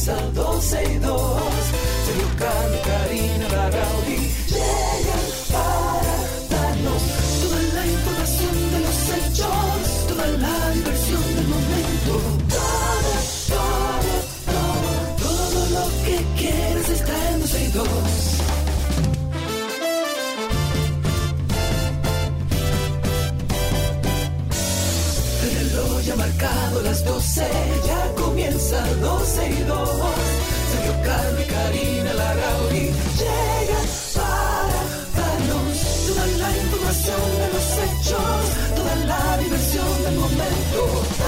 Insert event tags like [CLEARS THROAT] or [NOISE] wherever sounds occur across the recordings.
comienza 12 y 2. Sergio Carlos, Karina, Larrauri llegan para darnos toda la información de los hechos, toda la diversión del momento. Todo, todo, todo, todo lo que quieres está en 12 y 2. El reloj ya ha marcado las 12, comienza 12 y 2. Sergio y Karina Larrauri llegan para darnos toda la información de los hechos, toda la diversión del momento.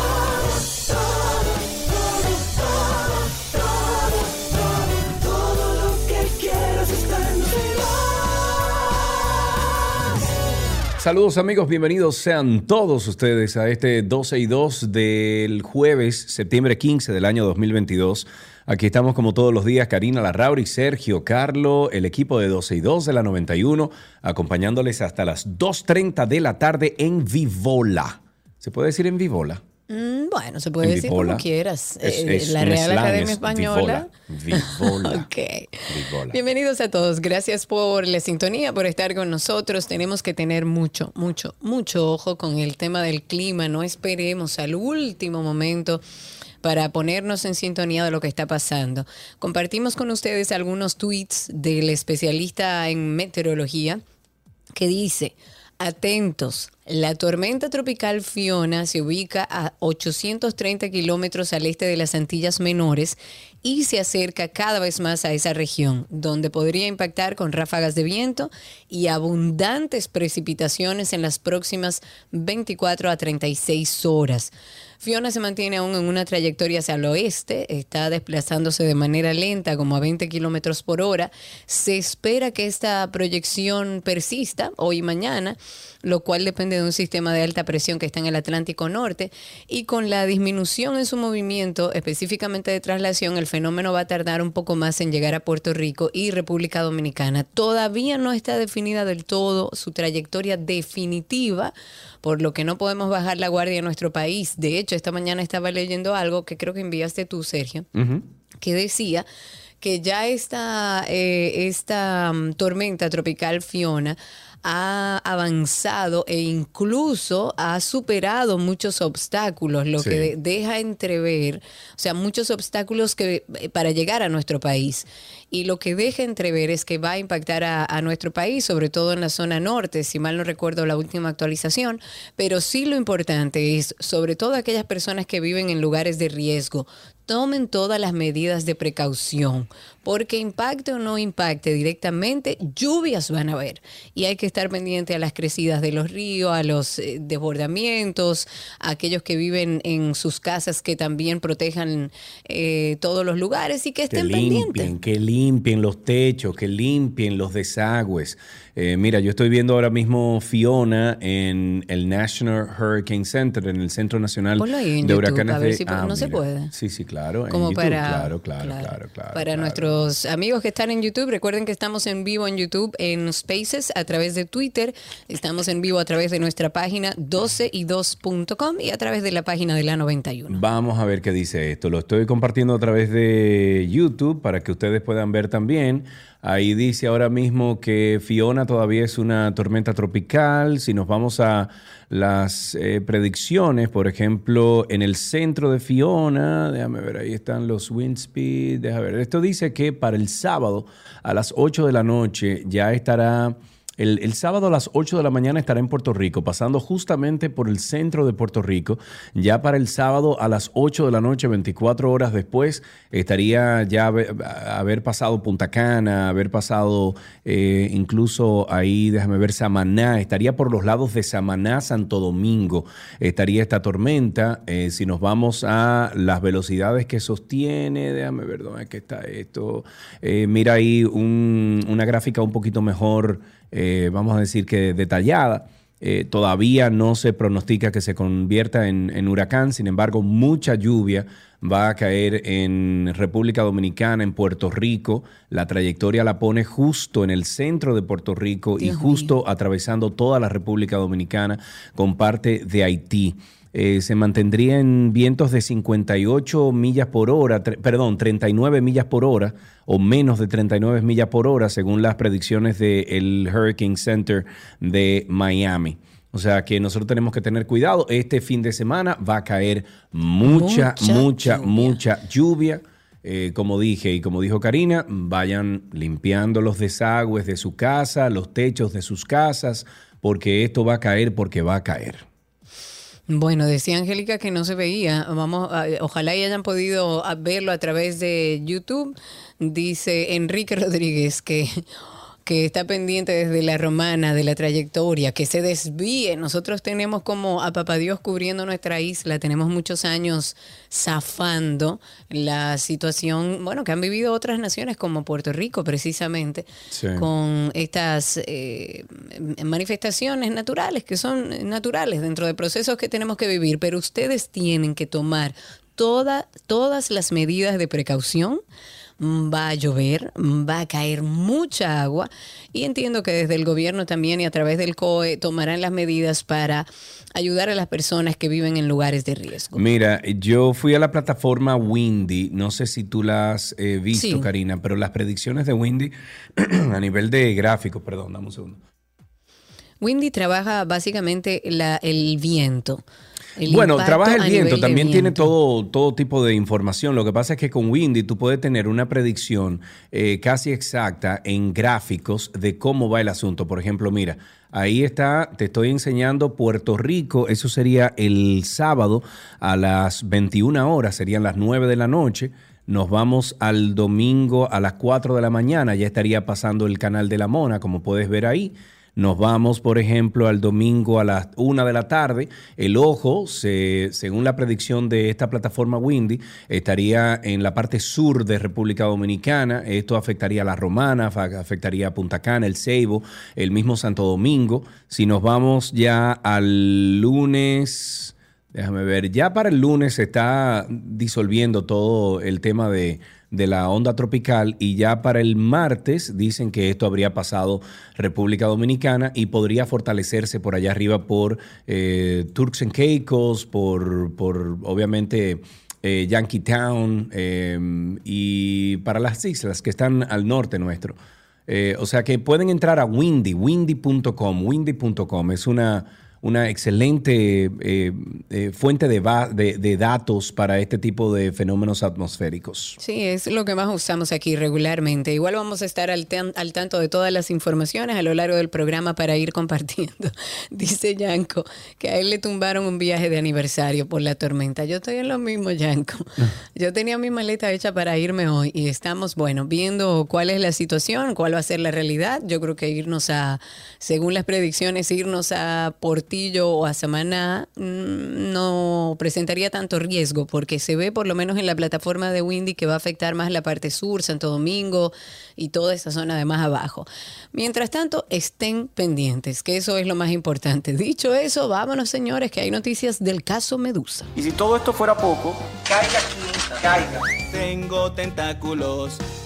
Saludos amigos, bienvenidos sean todos ustedes a este 12 y 2 del jueves, septiembre 15 del año 2022. Aquí estamos como todos los días, Karina Larrauri, Sergio, Carlo, el equipo de 12 y 2 de la 91, acompañándoles hasta las 2.30 de la tarde en Vivola. ¿Se puede decir en Vivola? Mm, bueno, se puede decir como quieras. Es- Eh, es la Real slang, Academia es Española. Vivola. Vivola. Vivola. Bienvenidos a todos. Gracias por la sintonía, por estar con nosotros. Tenemos que tener mucho, mucho, mucho ojo con el tema del clima. No esperemos al último momento para ponernos en sintonía de lo que está pasando. Compartimos con ustedes algunos tweets del especialista en meteorología que dice, atentos, la tormenta tropical Fiona se ubica a 830 kilómetros al este de las Antillas Menores y se acerca cada vez más a esa región, donde podría impactar con ráfagas de viento y abundantes precipitaciones en las próximas 24 a 36 horas. Fiona se mantiene aún en una trayectoria hacia el oeste, está desplazándose de manera lenta, como a 20 kilómetros por hora. Se espera que esta proyección persista hoy y mañana, lo cual depende de un sistema de alta presión que está en el Atlántico Norte. Y con la disminución en su movimiento, específicamente de traslación, el fenómeno va a tardar un poco más en llegar a Puerto Rico y República Dominicana. Todavía no está definida del todo su trayectoria definitiva por lo que no podemos bajar la guardia en nuestro país. De hecho, esta mañana estaba leyendo algo que creo que enviaste tú, Sergio, que decía que ya esta, eh, esta mm, tormenta tropical Fiona ha avanzado e incluso ha superado muchos obstáculos, lo Sí. que de- deja entrever, o sea, muchos obstáculos que eh, para llegar a nuestro país. Y lo que deja entrever es que va a impactar a, nuestro país, sobre todo en la zona norte, si mal no recuerdo la última actualización, pero sí lo importante es, sobre todo aquellas personas que viven en lugares de riesgo, tomen todas las medidas de precaución, porque impacte o no impacte directamente, lluvias van a haber. Y hay que estar pendiente a las crecidas de los ríos, a los eh, desbordamientos, a aquellos que viven en sus casas que también protejan eh, todos los lugares y que Que estén limpien, pendientes. que limpien los techos, que limpien los desagües. Eh, mira, yo estoy viendo ahora mismo Fiona en el National Hurricane Center, en el Centro Nacional de YouTube, Huracanes a ver de- si po- Ah, no se puede. Sí, sí, claro. en como YouTube, para claro, claro, claro, claro, para claro. nuestros amigos que están en YouTube recuerden que estamos en vivo en YouTube en Spaces a través de Twitter estamos en vivo a través de nuestra página 12y2.com y a través de la página de la 91 Vamos a ver qué dice esto. Lo estoy compartiendo a través de YouTube para que ustedes puedan ver también. Ahí dice ahora mismo que Fiona todavía es una tormenta tropical. Si nos vamos a las eh, predicciones, por ejemplo, en el centro de Fiona, déjame ver, ahí están los wind speed, déjame ver. Esto dice que para el sábado a las 8 de la noche ya estará el, sábado a las 8 de la mañana estará en Puerto Rico, pasando justamente por el centro de Puerto Rico. Ya para el sábado a las 8 de la noche, 24 horas después, estaría ya haber, haber pasado Punta Cana, haber pasado eh, incluso ahí, déjame ver, Samaná. Estaría por los lados de Samaná, Santo Domingo. Estaría esta tormenta. Eh, si nos vamos a las velocidades que sostiene, déjame ver dónde está esto. Eh, mira ahí un- una gráfica un poquito mejor eh, vamos a decir que detallada. Eh, todavía no se pronostica que se convierta en, en huracán, sin embargo, mucha lluvia va a caer en República Dominicana, en Puerto Rico. La trayectoria la pone justo en el centro de Puerto Rico y justo atravesando toda la República Dominicana con parte de Haití. Eh, se mantendría en vientos de 58 millas por hora, perdón, 39 millas por hora o menos de 39 millas por hora según las predicciones del Hurricane Center de Miami. O sea que nosotros tenemos que tener cuidado. Este fin de semana va a caer mucha, mucha, mucha, lluvia. Eh, como dije y como dijo Karina, vayan limpiando los desagües de su casa, los techos de sus casas, porque esto va a caer porque va a caer. Bueno, decía Angélica que no se veía. Vamos, ojalá y hayan podido verlo a través de YouTube. Dice Enrique Rodríguez que que está pendiente desde la romana de la trayectoria, que se desvíe. Nosotros tenemos como a Papá Dios cubriendo nuestra isla, tenemos muchos años zafando la situación, bueno, que han vivido otras naciones como Puerto Rico precisamente, con estas eh, manifestaciones naturales, que son naturales dentro de procesos que tenemos que vivir, pero ustedes tienen que tomar toda, todas las medidas de precaución va a llover, va a caer mucha agua y entiendo que desde el gobierno también y a través del COE tomarán las medidas para ayudar a las personas que viven en lugares de riesgo. Mira, yo fui a la plataforma Windy, no sé si tú la has eh, visto, Karina, pero las predicciones de Windy [CLEARS THROAT] a nivel de gráfico, perdón, dame un segundo. Windy trabaja básicamente el viento bueno, trabaja el viento, también tiene todo, todo tipo de información. Lo que pasa es que con Windy tú puedes tener una predicción eh, casi exacta en gráficos de cómo va el asunto. Por ejemplo, mira, ahí está, te estoy enseñando Puerto Rico, eso sería el sábado a las 21 horas, serían las 9 de la noche. Nos vamos al domingo a las 4 de la mañana, ya estaría pasando el canal de la Mona, como puedes ver ahí. Nos vamos, por ejemplo, al domingo a las una de la tarde. El ojo, según la predicción de esta plataforma Windy, estaría en la parte sur de República Dominicana. Esto afectaría a la Romana, afectaría a Punta Cana, el Ceibo, el mismo Santo Domingo. Si nos vamos ya al lunes, déjame ver, ya para el lunes se está disolviendo todo el tema de de la onda tropical y ya para el martes dicen que esto habría pasado República Dominicana y podría fortalecerse por allá arriba por eh, Turks and Caicos, por, por obviamente eh, Yankee Town em, y para las islas que están al norte nuestro. Eh, o sea que pueden entrar a Windy, windy.com, windy.com. Es una una excelente eh, eh, fuente de, de, datos para este tipo de fenómenos atmosféricos. Sí, es lo que más usamos aquí regularmente. Igual vamos a estar al, al tanto de todas las informaciones a lo largo del programa para ir compartiendo. [LAUGHS] Dice Yanko que a él le tumbaron un viaje de aniversario por la tormenta. Yo estoy en lo mismo, Yanko. [LAUGHS] Yo tenía mi maleta hecha para irme hoy y estamos, bueno, viendo cuál es la situación, cuál va a ser la realidad. Yo creo que irnos a, según las predicciones, irnos a O a Samaná mm, no presentaría tanto riesgo porque se ve por lo menos en la plataforma de Windy que va a afectar más la parte sur, Santo Domingo y toda esa zona de más abajo. Mientras tanto, estén pendientes, que eso es lo más importante. Dicho eso, vámonos señores, que hay noticias del caso Medusa. Y si todo esto fuera poco, caiga aquí, caiga. Tengo tentáculos.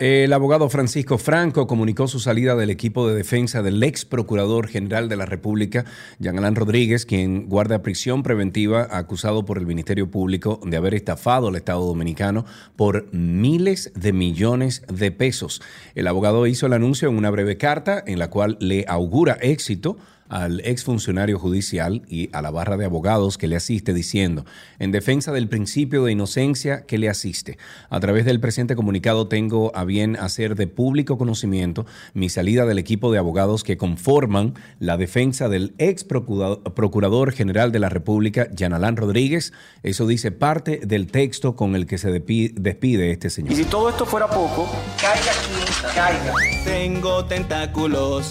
El abogado Francisco Franco comunicó su salida del equipo de defensa del ex procurador general de la República, Jean Rodríguez, quien guarda prisión preventiva acusado por el Ministerio Público de haber estafado al Estado Dominicano por miles de millones de pesos. El abogado hizo el anuncio en una breve carta en la cual le augura éxito al exfuncionario judicial y a la barra de abogados que le asiste diciendo, en defensa del principio de inocencia que le asiste, a través del presente comunicado tengo a bien hacer de público conocimiento mi salida del equipo de abogados que conforman la defensa del ex procurador general de la República, Yanalán Rodríguez. Eso dice parte del texto con el que se despide este señor. Y si todo esto fuera poco, caiga aquí, caiga. Tengo tentáculos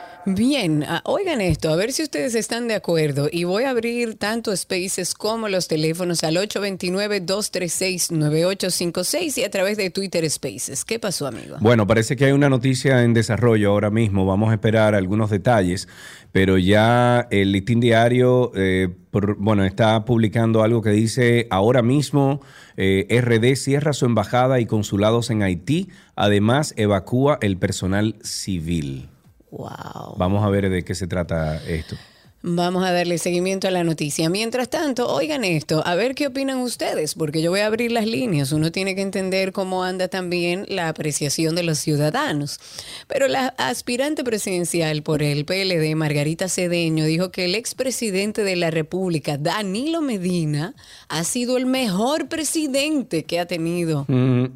Bien, ah, oigan esto, a ver si ustedes están de acuerdo y voy a abrir tanto Spaces como los teléfonos al 829-236-9856 y a través de Twitter Spaces. ¿Qué pasó, amigo? Bueno, parece que hay una noticia en desarrollo ahora mismo. Vamos a esperar algunos detalles, pero ya el Listín Diario, eh, por- bueno, está publicando algo que dice ahora mismo eh, RD cierra su embajada y consulados en Haití. Además, evacúa el personal civil. Wow. Vamos a ver de qué se trata esto. Vamos a darle seguimiento a la noticia. Mientras tanto, oigan esto, a ver qué opinan ustedes, porque yo voy a abrir las líneas. Uno tiene que entender cómo anda también la apreciación de los ciudadanos. Pero la aspirante presidencial por el PLD, Margarita Cedeño, dijo que el expresidente de la República, Danilo Medina, ha sido el mejor presidente que ha tenido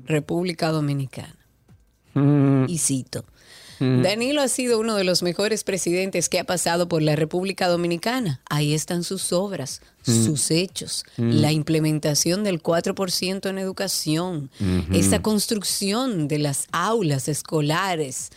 República Dominicana. Y cito. Danilo ha sido uno de los mejores presidentes que ha pasado por la República Dominicana. Ahí están sus obras, sus hechos, la implementación del 4% en educación, esa construcción de las aulas escolares.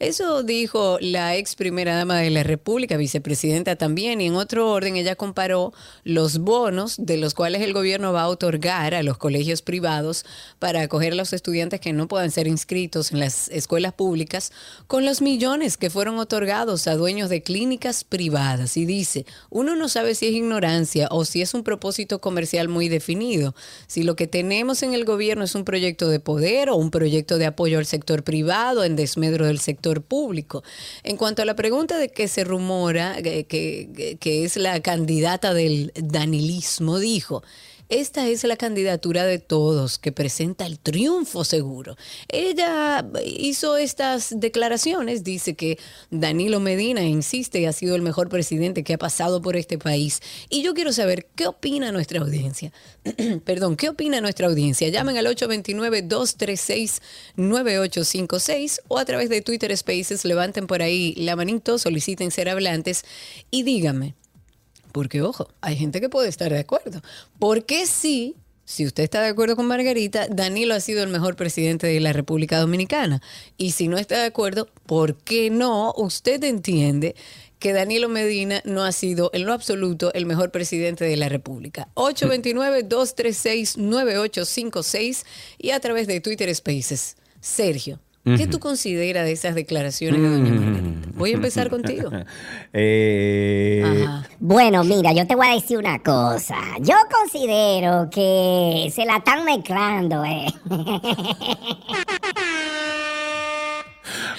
Eso dijo la ex primera dama de la República, vicepresidenta también, y en otro orden ella comparó los bonos de los cuales el gobierno va a otorgar a los colegios privados para acoger a los estudiantes que no puedan ser inscritos en las escuelas públicas con los millones que fueron otorgados a dueños de clínicas privadas. Y dice, uno no sabe si es ignorancia o si es un propósito comercial muy definido, si lo que tenemos en el gobierno es un proyecto de poder o un proyecto de apoyo al sector privado en desmedro del sector público. En cuanto a la pregunta de que se rumora que, que- que es la candidata del danilismo, dijo, esta es la candidatura de todos que presenta el triunfo seguro. Ella hizo estas declaraciones, dice que Danilo Medina insiste ha sido el mejor presidente que ha pasado por este país. Y yo quiero saber qué opina nuestra audiencia. [CLEARS THROAT] Perdón, ¿qué opina nuestra audiencia? Llamen al 829-236-9856 o a través de Twitter Spaces, levanten por ahí la manito, soliciten ser hablantes y díganme. Porque, ojo, hay gente que puede estar de acuerdo. ¿Por qué sí, si usted está de acuerdo con Margarita, Danilo ha sido el mejor presidente de la República Dominicana? Y si no está de acuerdo, ¿por qué no usted entiende que Danilo Medina no ha sido en lo absoluto el mejor presidente de la República? [LAUGHS] 829-236-9856 y a través de Twitter Spaces. Sergio. ¿Qué tú consideras de esas declaraciones de doña Margarita? Voy a empezar contigo. [LAUGHS] Eh, Ajá. Bueno, mira, yo te voy a decir una cosa. Yo considero que se la están mezclando, ¿eh?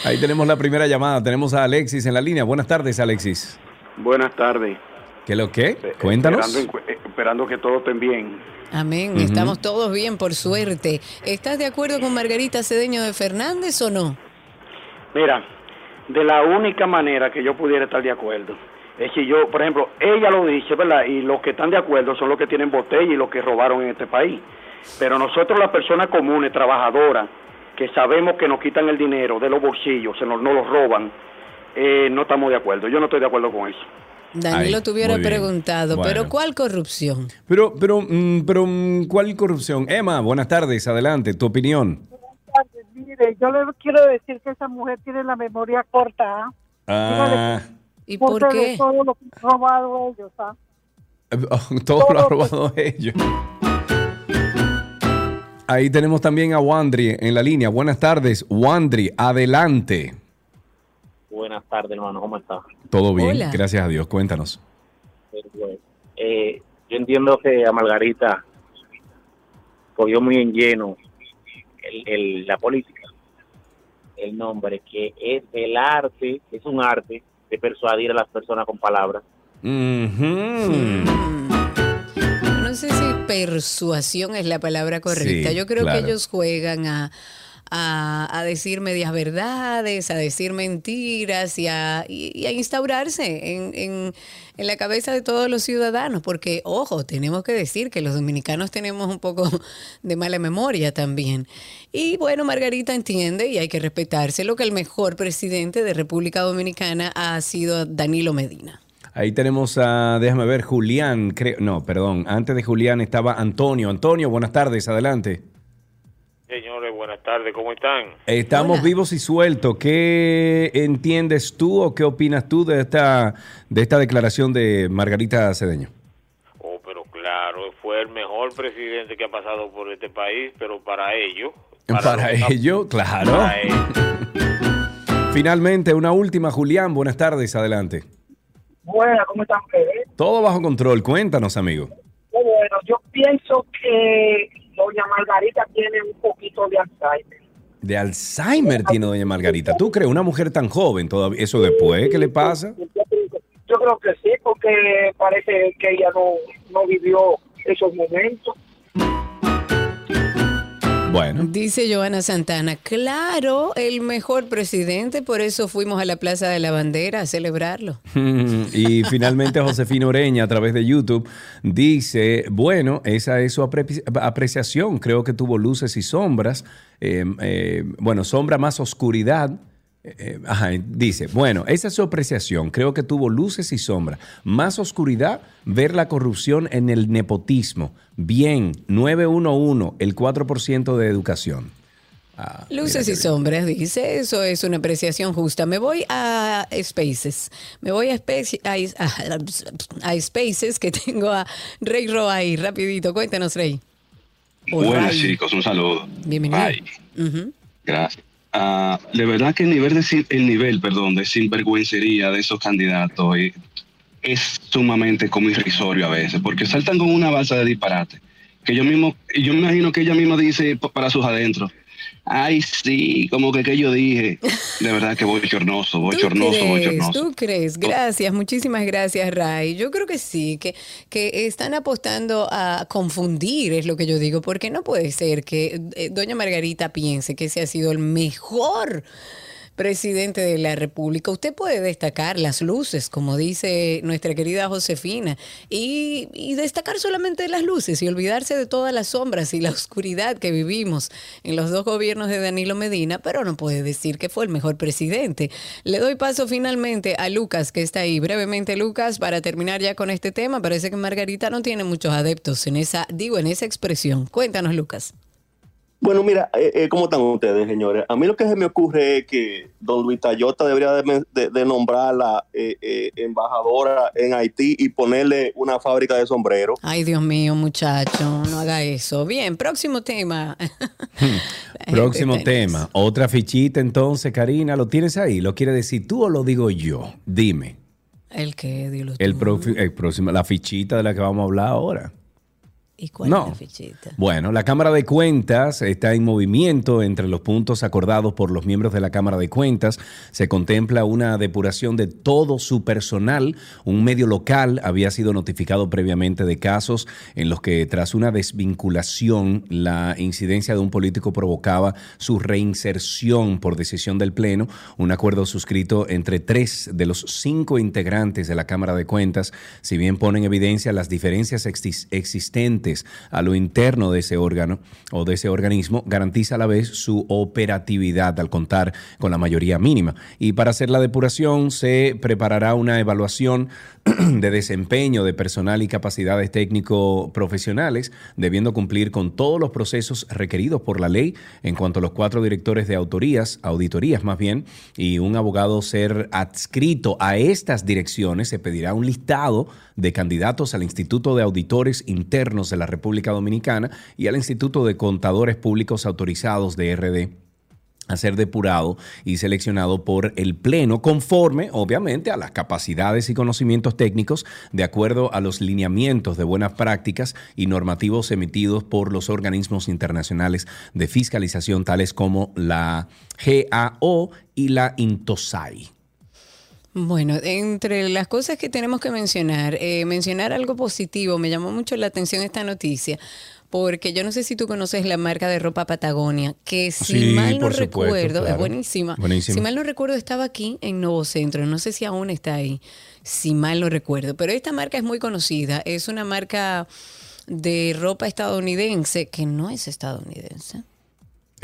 Ahí tenemos la primera llamada. Tenemos a Alexis en la línea. Buenas tardes, Alexis. Buenas tardes. ¿Qué es lo que? Eh, Cuéntanos. Esperando, eh, esperando que todos estén bien. Amén, estamos todos bien, por suerte. ¿Estás de acuerdo con Margarita Cedeño de Fernández o no? Mira, de la única manera que yo pudiera estar de acuerdo es si yo, por ejemplo, ella lo dice, ¿verdad? Y los que están de acuerdo son los que tienen botella y los que robaron en este país. Pero nosotros, las personas comunes, trabajadoras, que sabemos que nos quitan el dinero de los bolsillos, se nos, nos los roban, eh, no estamos de acuerdo. Yo no estoy de acuerdo con eso. Danilo te hubiera preguntado, Bueno. pero ¿cuál corrupción? Pero, pero, mm, pero, mm, ¿cuál corrupción? Emma, buenas tardes. Adelante, tu opinión. Mire, yo le quiero decir que esa mujer tiene la memoria corta, ¿ah? Ah, ¿Y por qué? todo lo que han robado ellos, ¿ah? [LAUGHS] todo lo ha robado ellos. Ahí tenemos también a Wandri en la línea. Buenas tardes, Wandri, adelante. Buenas tardes, hermano. ¿Cómo estás? Todo bien, Hola. gracias a Dios. Cuéntanos. Eh, yo entiendo que a Margarita cogió muy en lleno el, el- la política, el nombre, que es el arte, es un arte de persuadir a las personas con palabras. Ujú. Mm. No sé si persuasión es la palabra correcta. Sí, Yo creo claro. que ellos juegan a, a, a decir medias verdades, a decir mentiras y a, y- a instaurarse en, en- en la cabeza de todos los ciudadanos. Porque, ojo, tenemos que decir que los dominicanos tenemos un poco de mala memoria también. Y bueno, Margarita entiende y hay que respetarse lo que el mejor presidente de República Dominicana ha sido Danilo Medina. Ahí tenemos a, déjame ver, Julián, creo, no, perdón, antes de Julián estaba Antonio. Antonio, buenas tardes, adelante. Señores, buenas tardes, ¿cómo están? Estamos vivos y sueltos. ¿Qué entiendes tú o qué opinas tú de esta, de esta declaración de Margarita Cedeño? Oh, pero claro, fue el mejor presidente que ha pasado por este país, pero para ello. Para, los- ello, claro. para ello. Finalmente, una última, Julián. Buenas tardes, adelante. Bueno, ¿cómo están ustedes? Todo bajo control. Cuéntanos, amigo. Bueno, yo pienso que doña Margarita tiene un poquito de Alzheimer. De Alzheimer tiene doña Margarita. ¿Tú crees una mujer tan joven todavía? ¿Eso después qué le pasa? Yo creo que sí, porque parece que ella no, no vivió esos momentos. Bueno. Dice Joana Santana, claro, el mejor presidente, por eso fuimos a la Plaza de la Bandera a celebrarlo. [LAUGHS] y finalmente Josefina Oreña a través de YouTube dice, bueno, esa es su apre- apreciación, creo que tuvo luces y sombras, Eh, eh, bueno, sombra más oscuridad. Eh, eh, ajá, dice, bueno, esa es su apreciación, creo que tuvo luces y sombras, más oscuridad, ver la corrupción en el nepotismo. Bien, 911, el 4% de educación. Ah, Luces y sombras, dice, eso es una apreciación justa. Me voy a Spaces, me voy a, Space- a, a- a Spaces que tengo a Rey Ro ahí, rapidito, cuéntanos Rey. O Buenas Ray. chicos, un saludo. Bienvenido. Ujú. gracias. Ah, de verdad que el nivel de el nivel, perdón, de sinvergüencería de esos candidatos es sumamente como irrisorio a veces, porque saltan con una balsa de disparate. Que yo mismo, yo me imagino que ella misma dice pa- para sus adentros. Ay, sí, como que que yo dije. De verdad que bochornoso, bochornoso, ¿Tú crees? bochornoso. ¿Tú crees? Gracias, muchísimas gracias, Ray. Yo creo que sí, que, que están apostando a confundir, es lo que yo digo, porque no puede ser que eh, doña Margarita piense que ese ha sido el mejor presidente de la República. Usted puede destacar las luces, como dice nuestra querida Josefina, y, destacar solamente las luces y olvidarse de todas las sombras y la oscuridad que vivimos en los dos gobiernos de Danilo Medina, pero no puede decir que fue el mejor presidente. Le doy paso finalmente a Lucas, que está ahí. Brevemente, Lucas, para terminar ya con este tema, parece que Margarita no tiene muchos adeptos en esa, digo, en esa expresión. Cuéntanos, Lucas. Bueno, mira, eh, eh, ¿cómo están ustedes, señores? A mí lo que se me ocurre es que don Luis Tayota debería de, de- de nombrarla eh, eh, embajadora en Haití y ponerle una fábrica de sombreros. Ay, Dios mío, muchacho, no haga eso. Bien, próximo tema. [LAUGHS] Próximo Gente tenaz. tema. Otra fichita entonces, Karina. ¿Lo tienes ahí? ¿Lo quieres decir tú o lo digo yo? Dime. ¿El qué? Dilo tú. El, el próximo, la fichita de la que vamos a hablar ahora. ¿Y cuál No. es la fichita? Bueno, la Cámara de Cuentas está en movimiento entre los puntos acordados por los miembros de la Cámara de Cuentas. Se contempla una depuración de todo su personal. Un medio local había sido notificado previamente de casos en los que tras una desvinculación la incidencia de un político provocaba su reinserción por decisión del Pleno. Un acuerdo suscrito entre tres de los cinco integrantes de la Cámara de Cuentas, si bien pone en evidencia las diferencias exis- a lo interno de ese órgano o de ese organismo, garantiza a la vez su operatividad al contar con la mayoría mínima. Y para hacer la depuración se preparará una evaluación [CLEARS THROAT] de desempeño de personal y capacidades técnico-profesionales, debiendo cumplir con todos los procesos requeridos por la ley en cuanto a los cuatro directores de autorías, auditorías más bien, y un abogado ser adscrito a estas direcciones, se pedirá un listado de candidatos al Instituto de Auditores Internos de la República Dominicana y al Instituto de Contadores Públicos Autorizados de RD a ser depurado y seleccionado por el Pleno conforme, obviamente, a las capacidades y conocimientos técnicos de acuerdo a los lineamientos de buenas prácticas y normativos emitidos por los organismos internacionales de fiscalización tales como la GAO y la INTOSAI. Bueno, entre las cosas que tenemos que mencionar, eh, mencionar algo positivo, me llamó mucho la atención esta noticia, porque yo no sé si tú conoces la marca de ropa Patagonia, que si Sí, mal no supuesto, recuerdo, es buenísima. Buenísima. Si mal no recuerdo, estaba aquí en Nuevo Centro, no sé si aún está ahí, si mal no recuerdo, pero esta marca es muy conocida, es una marca de ropa estadounidense que no es estadounidense.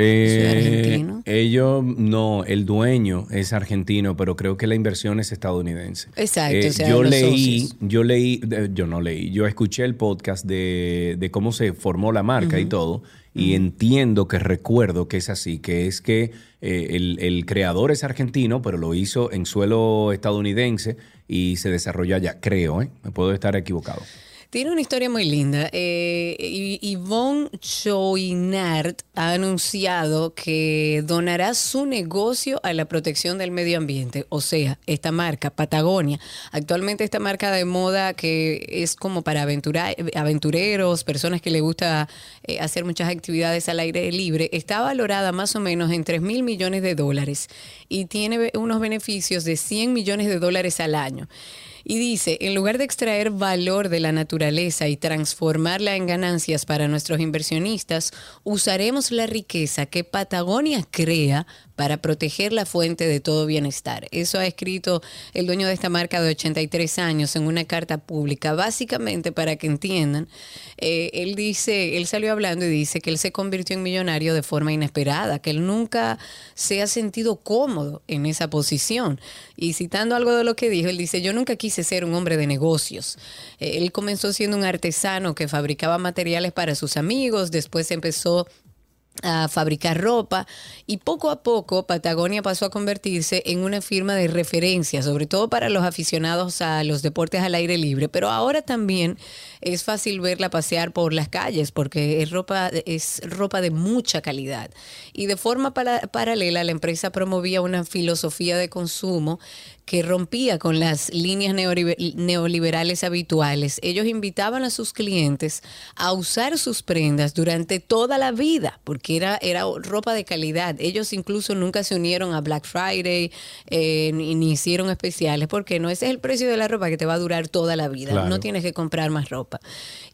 Eh, argentino? Ellos, no, el dueño es argentino, pero creo que la inversión es estadounidense. Exacto, Eh, o sea, yo leí, socios. yo leí, yo no leí, yo escuché el podcast de, de cómo se formó la marca y todo, y entiendo que recuerdo que es así, que es que eh, el, el creador es argentino, pero lo hizo en suelo estadounidense y se desarrolla allá, creo, ¿eh? me puedo estar equivocado. Tiene una historia muy linda. Eh, Yvonne Chouinard ha anunciado que donará su negocio a la protección del medio ambiente. O sea, esta marca, Patagonia. Actualmente esta marca de moda que es como para aventura- aventureros, personas que le gusta eh, hacer muchas actividades al aire libre, está valorada más o menos en 3 mil millones de dólares y tiene unos beneficios de 100 millones de dólares al año. Y dice, en lugar de extraer valor de la naturaleza y transformarla en ganancias para nuestros inversionistas, usaremos la riqueza que Patagonia crea para proteger la fuente de todo bienestar. Eso ha escrito el dueño de esta marca de 83 años en una carta pública, básicamente para que entiendan. eh, él dice, él salió hablando y dice que él se convirtió en millonario de forma inesperada, que él nunca se ha sentido cómodo en esa posición. Y citando algo de lo que dijo, él dice, yo nunca quise ser un hombre de negocios. Eh, él comenzó siendo un artesano que fabricaba materiales para sus amigos, después empezó a fabricar ropa y poco a poco Patagonia pasó a convertirse en una firma de referencia, sobre todo para los aficionados a los deportes al aire libre, pero ahora también es fácil verla pasear por las calles porque es ropa es ropa de mucha calidad. Y de forma para- paralela la empresa promovía una filosofía de consumo que rompía con las líneas neolibe- neoliberales habituales. Ellos invitaban a sus clientes a usar sus prendas durante toda la vida, porque era, era ropa de calidad. Ellos incluso nunca se unieron a Black Friday eh, ni, ni hicieron especiales, porque no ese es el precio de la ropa que te va a durar toda la vida. Claro. No tienes que comprar más ropa.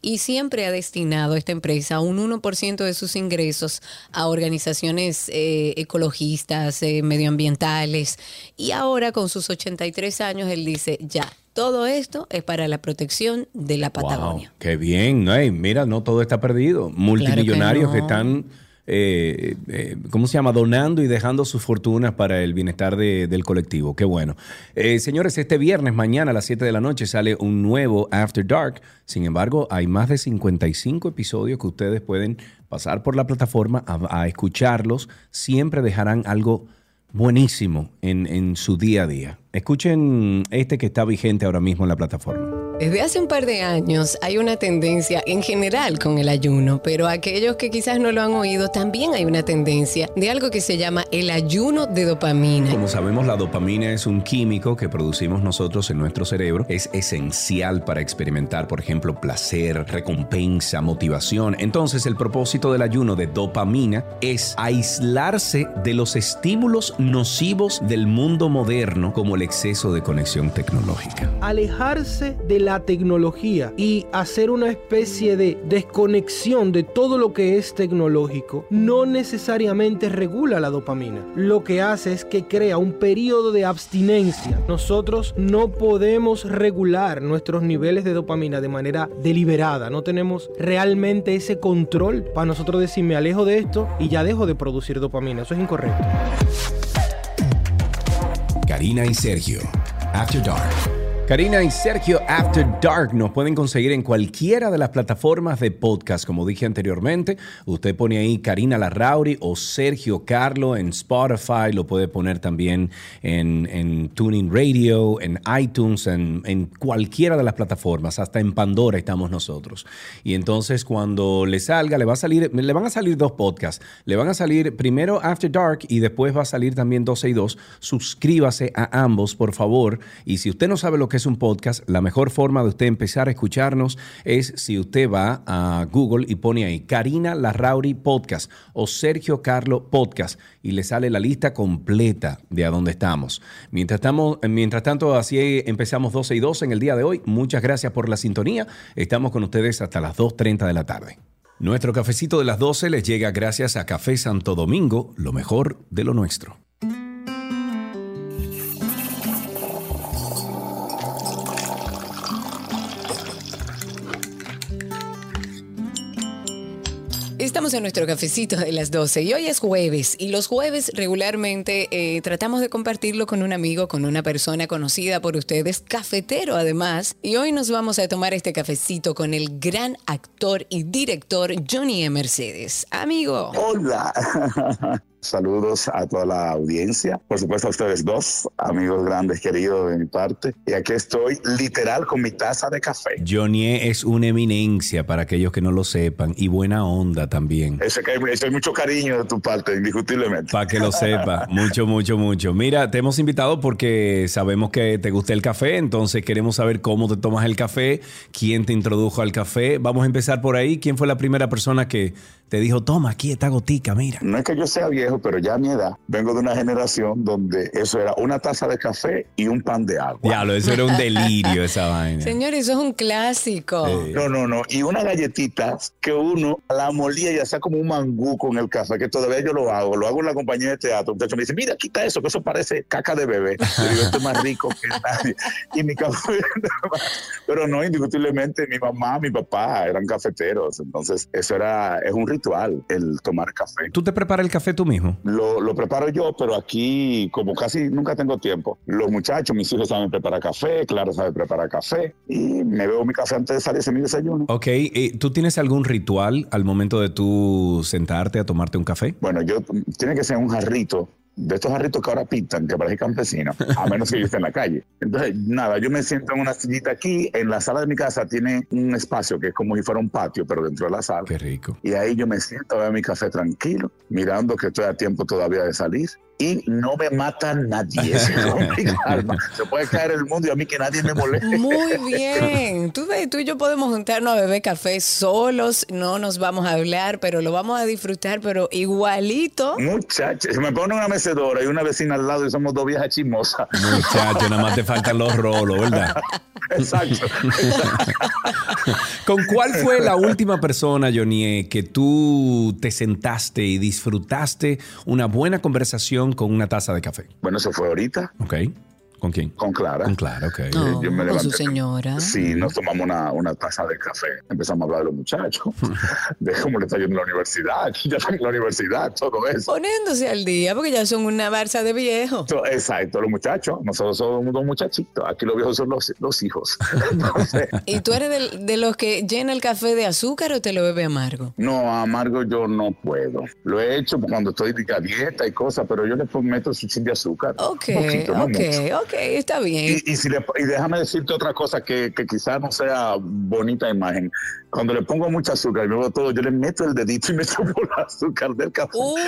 Y siempre ha destinado esta empresa un 1% de sus ingresos a organizaciones eh, ecologistas, eh, medioambientales. Y ahora con sus 83 años, él dice, ya, todo esto es para la protección de la Patagonia. Wow, qué bien, ¿no? Ey, mira, no todo está perdido. Multimillonarios que, no. están, eh, eh, ¿cómo se llama? Donando y dejando sus fortunas para el bienestar de- del colectivo. Qué bueno. Eh, señores, este viernes, mañana a las 7 de la noche, sale un nuevo After Dark. Sin embargo, hay más de 55 episodios que ustedes pueden pasar por la plataforma a, a escucharlos. Siempre dejarán algo buenísimo en, en su día a día. Escuchen este que está vigente ahora mismo en la plataforma. Desde hace un par de años hay una tendencia en general con el ayuno, pero aquellos que quizás no lo han oído, también hay una tendencia de algo que se llama el ayuno de dopamina. Como sabemos, la dopamina es un químico que producimos nosotros en nuestro cerebro. Es esencial para experimentar, por ejemplo, placer, recompensa, motivación. Entonces, el propósito del ayuno de dopamina es aislarse de los estímulos nocivos del mundo moderno, como el exceso de conexión tecnológica. alejarse de la tecnología y hacer una especie de desconexión de todo lo que es tecnológico no necesariamente regula la dopamina. Lo que hace es que crea un periodo de abstinencia. Nosotros no podemos regular nuestros niveles de dopamina de manera deliberada. No tenemos realmente ese control para nosotros decir me alejo de esto y ya dejo de producir dopamina. Eso es incorrecto. Karina y Sergio, After Dark. Karina y Sergio After Dark nos pueden conseguir en cualquiera de las plataformas de podcast, como dije anteriormente. Usted pone ahí Karina Larrauri o Sergio Carlo en Spotify, lo puede poner también en, en Tuning Radio, en iTunes, en, en cualquiera de las plataformas, hasta en Pandora estamos nosotros. Y entonces cuando le salga, le va a salir, le van a salir dos podcasts. Le van a salir primero After Dark y después va a salir también 12 y 2. Suscríbase a ambos, por favor. Y si usted no sabe lo que es un podcast, la mejor forma de usted empezar a escucharnos es si usted va a Google y pone ahí Karina Larrauri Podcast o Sergio Carlo Podcast y le sale la lista completa de a dónde estamos. Mientras, estamos, mientras tanto, así empezamos 12 y 2 en el día de hoy. Muchas gracias por la sintonía. Estamos con ustedes hasta las 2.30 de la tarde. Nuestro cafecito de las 12 les llega gracias a Café Santo Domingo, lo mejor de lo nuestro. Estamos nuestro cafecito de las 12 y hoy es jueves y los jueves regularmente eh, tratamos de compartirlo con un amigo, con una persona conocida por ustedes, cafetero además. Y hoy nos vamos a tomar este cafecito con el gran actor y director Johnny E. Mercedes. Amigo. Hola. [LAUGHS] Saludos a toda la audiencia, por supuesto a ustedes dos, amigos grandes queridos de mi parte. Y aquí estoy literal con mi taza de café. Johnny es una eminencia para aquellos que no lo sepan y buena onda también. Ese hay mucho cariño de tu parte, indiscutiblemente. Para que lo sepa, [LAUGHS] mucho, mucho, mucho. Mira, te hemos invitado porque sabemos que te gusta el café, entonces queremos saber cómo te tomas el café, quién te introdujo al café. Vamos a empezar por ahí. ¿Quién fue la primera persona que te dijo, toma aquí esta gotica, mira? No es que yo sea viejo, pero ya a mi edad vengo de una generación donde eso era una taza de café y un pan de agua. Diablo, eso era un delirio esa vaina. Señores, eso es un clásico. No, no, no. Y unas galletitas que uno la molía y hacía como un mangú con el café, que todavía yo lo hago. Lo hago en la compañía de teatro. Un muchacho me dice, mira, quita eso, que eso parece caca de bebé. Yo digo, esto es más rico que nadie. Y mi café... [LAUGHS] Pero no, indiscutiblemente, mi mamá, mi papá eran cafeteros. Entonces, eso era, es un el tomar café. ¿Tú te preparas el café tú mismo? Lo, lo preparo yo, pero aquí, como casi nunca tengo tiempo, los muchachos, mis hijos saben preparar café, Clara sabe preparar café, y me veo mi café antes de salir a mi desayuno. Ok, eh, ¿tú tienes algún ritual al momento de tú sentarte a tomarte un café? Bueno, yo tiene que ser un jarrito de estos jarritos que ahora pintan, que parece campesino, a menos que yo esté en la calle. Entonces, nada, yo me siento en una sillita aquí, en la sala de mi casa tiene un espacio que es como si fuera un patio, pero dentro de la sala. Qué rico. Y ahí yo me siento a ver mi café tranquilo, mirando que estoy a tiempo todavía de salir. Y no me mata nadie. [LAUGHS] [LAUGHS] Se puede caer el mundo y a mí que nadie me moleste. Muy bien. Tú, tú y yo podemos juntarnos a beber café solos, no nos vamos a hablar, pero lo vamos a disfrutar, pero igualito. Muchachos, se me pone una mecedora y una vecina al lado y somos dos viejas chismosas. Muchachos, nada más te faltan los rolos, ¿verdad? [LAUGHS] Exacto. ¿Con cuál fue la última persona, Johnny, que tú te sentaste y disfrutaste una buena conversación con una taza de café? Bueno, eso fue ahorita. Ok. ¿Con quién? Con Clara. Con Clara, ok. No, yo me con su señora. Sí, nos tomamos una, una taza de café. Empezamos a hablar de los muchachos, [LAUGHS] de cómo le está yendo en la universidad, [LAUGHS] ya están en la universidad, todo eso. Poniéndose al día, porque ya son una barza de viejos. Exacto, los muchachos. Nosotros somos dos muchachitos. Aquí los viejos son los, los hijos. [LAUGHS] Entonces, ¿Y tú eres del- de, los que llena el café de azúcar o te lo bebe amargo? no, amargo yo no puedo. Lo he hecho cuando estoy de dieta y cosas, pero yo le meto su chin de azúcar. Ok, Un poquito, no ok, mucho. ok, está bien. Y, y si le- y déjame decirte otra cosa que, que quizás no sea bonita imagen. Cuando le pongo mucho azúcar y me veo todo, yo le meto el dedito y me [LAUGHS] chupo el azúcar del café. Uy,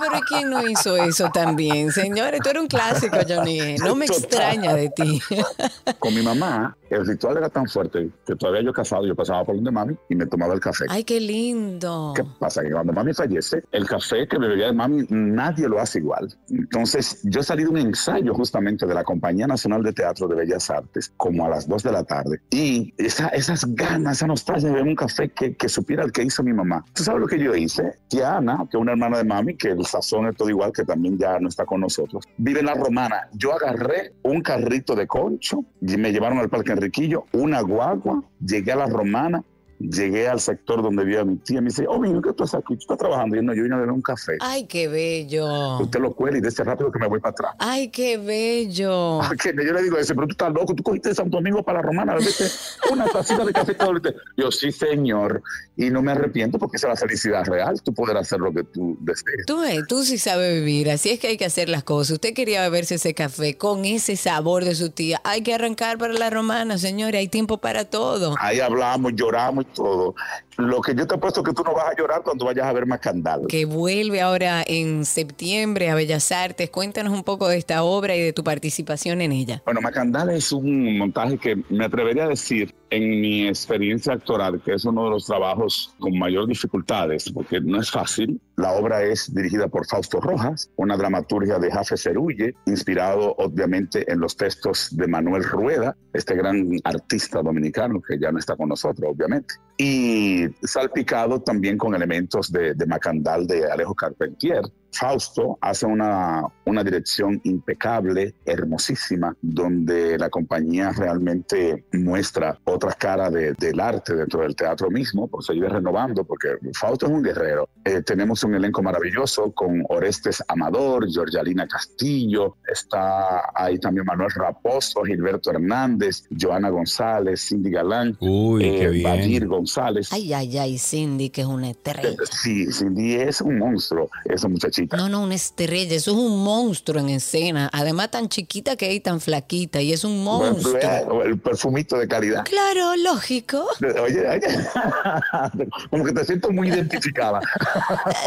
pero ¿quién no hizo eso también? Señores, tú eres un clásico, Johnny. No me Total. extraña de ti. [LAUGHS] Con mi mamá, el ritual era tan fuerte que todavía yo casado, yo pasaba por donde mami y me tomaba el café. Ay, qué lindo. ¿Qué pasa? Que cuando mami fallece, el café que bebía de mami, nadie lo hace igual. Entonces, yo salí de un ensayo justamente de la Compañía Nacional de Teatro de Bellas Artes, como a las 2 de la tarde. Y esa- esas ganas, esa nostalgia de un café que, que supiera el que hizo mi mamá. ¿Tú sabes lo que yo hice? Tía Ana, que una hermana de mami, que el sazón es todo igual, que también ya no está con nosotros, vive en la Romana. Yo agarré un carrito de concho y me llevaron al Parque Enriquillo, una guagua, llegué a la Romana, llegué al sector donde vivía mi tía, me dice, oh, mira, ¿qué tú haces aquí? ¿Tú estás trabajando? Y yo, no, yo vine a beber un café. Ay, qué bello. Usted lo cuela y de ese rápido que me voy para atrás. Ay, qué bello. [LAUGHS] Que yo le digo, ese, pero tú estás loco, tú cogiste de Santo Domingo para la Romana, bebiste una tacita de café todo el día". Yo, sí, señor, y no me arrepiento porque esa es la felicidad real, tú poder hacer lo que tú desees. Tú, ves, tú sí sabes vivir, así es que hay que hacer las cosas. Usted quería beberse ese café con ese sabor de su tía. Hay que arrancar para la romana, señores, hay tiempo para todo. Ahí hablamos, lloramos todo. Lo que yo te apuesto que tú no vas a llorar cuando vayas a ver Macandal. Que vuelve ahora en septiembre a Bellas Artes. Cuéntanos un poco de esta obra y de tu participación en ella. Bueno, Macandal es un montaje que me atrevería a decir en mi experiencia actoral, que es uno de los trabajos con mayor dificultades, porque no es fácil. La obra es dirigida por Fausto Rojas, una dramaturgia de Jafe Cerulle, inspirado obviamente en los textos de Manuel Rueda, este gran artista dominicano que ya no está con nosotros, obviamente. Y salpicado también con elementos de, de Macandal de Alejo Carpentier, Fausto hace una, una dirección impecable, hermosísima, donde la compañía realmente muestra otra cara de- del arte dentro del teatro mismo, por seguir renovando, porque Fausto es un guerrero. Eh, tenemos un elenco maravilloso con Orestes Amador, Georgialina Castillo, está ahí también Manuel Raposo, Gilberto Hernández, Joana González, Cindy Galán, Uy, qué bien. Badir González. Ay, ay, ay, Cindy, que es una estrella. Sí, Cindy es un monstruo, esa muchachita. No, no, una estrella. Eso es un monstruo en escena. Además, tan chiquita que es tan flaquita. Y es un monstruo. el perfumito de calidad. Claro, lógico. Oye, oye, [LAUGHS] como que te siento muy identificada.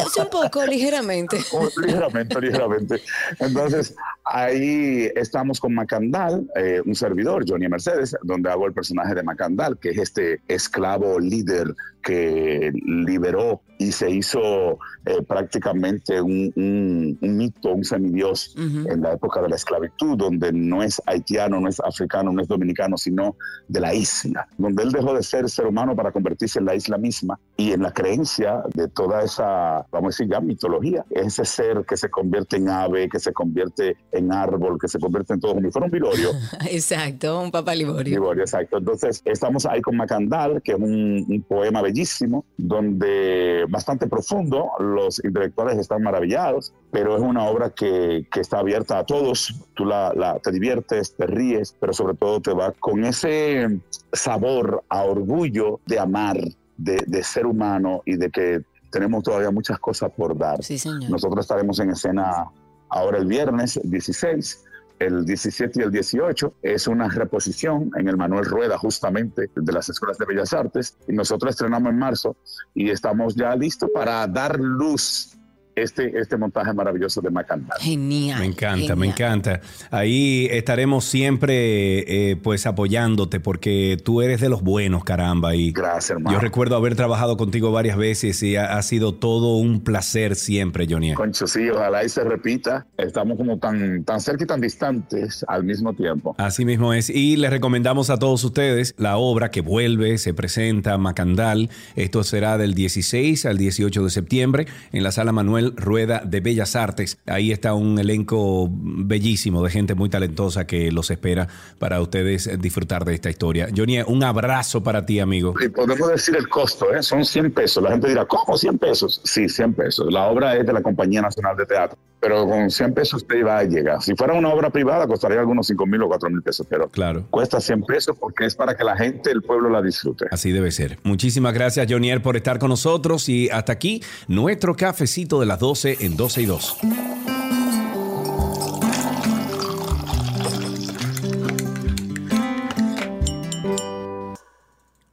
Es un poco, ligeramente. Ligeramente, ligeramente. Entonces, ahí estamos con Macandal, eh, un servidor, Johnny Mercedes, donde hago el personaje de Macandal, que es este esclavo líder que liberó y se hizo eh, prácticamente un, un- un mito, un semidios en la época de la esclavitud, donde no es haitiano, no es africano, no es dominicano, sino de la isla, donde él dejó de ser ser humano para convertirse en la isla misma y en la creencia de toda esa, vamos a decir ya mitología, ese ser que se convierte en ave, que se convierte en árbol, que se convierte en todo, como si fuera un vilorio. [LAUGHS] Exacto, un papá liborio. Liborio, exacto. Entonces, estamos ahí con Macandal, que es un, un poema bellísimo, donde bastante profundo, los intelectuales están maravillados, pero es una obra que, que está abierta a todos. Tú la, la- te diviertes, te ríes, pero sobre todo te va con ese sabor a orgullo de amar, de, de ser humano y de que tenemos todavía muchas cosas por dar. Sí, señor. Nosotros estaremos en escena ahora el viernes 16. El 17 y el 18 es una reposición en el Manuel Rueda, justamente de las Escuelas de Bellas Artes. Y nosotros estrenamos en marzo y estamos ya listos para dar luz este, este montaje maravilloso de Macandal. Genial. Me encanta, me encanta. Ahí estaremos siempre eh, pues apoyándote porque tú eres de los buenos, caramba. Y Gracias, hermano. Yo recuerdo haber trabajado contigo varias veces y ha, ha sido todo un placer siempre, Johnny. Concho, sí, ojalá y se repita. Estamos como tan, tan cerca y tan distantes al mismo tiempo. Así mismo es. Y les recomendamos a todos ustedes la obra que vuelve, se presenta Macandal. Esto será del 16 al 18 de septiembre en la sala Manuel Rueda de Bellas Artes. Ahí está un elenco bellísimo de gente muy talentosa que los espera para ustedes disfrutar de esta historia. Johnny, un abrazo para ti, amigo. Podemos decir el costo, ¿eh? son 100 pesos. La gente dirá, ¿cómo 100 pesos? Sí, 100 pesos. La obra es de la Compañía Nacional de Teatro, pero con 100 pesos usted va a llegar. Si fuera una obra privada, costaría algunos 5 mil o 4 mil pesos, pero claro. cuesta 100 pesos porque es para que la gente, el pueblo la disfrute. Así debe ser. Muchísimas gracias, Jonier, por estar con nosotros. Y hasta aquí, nuestro cafecito de las 12 en 12 y 2.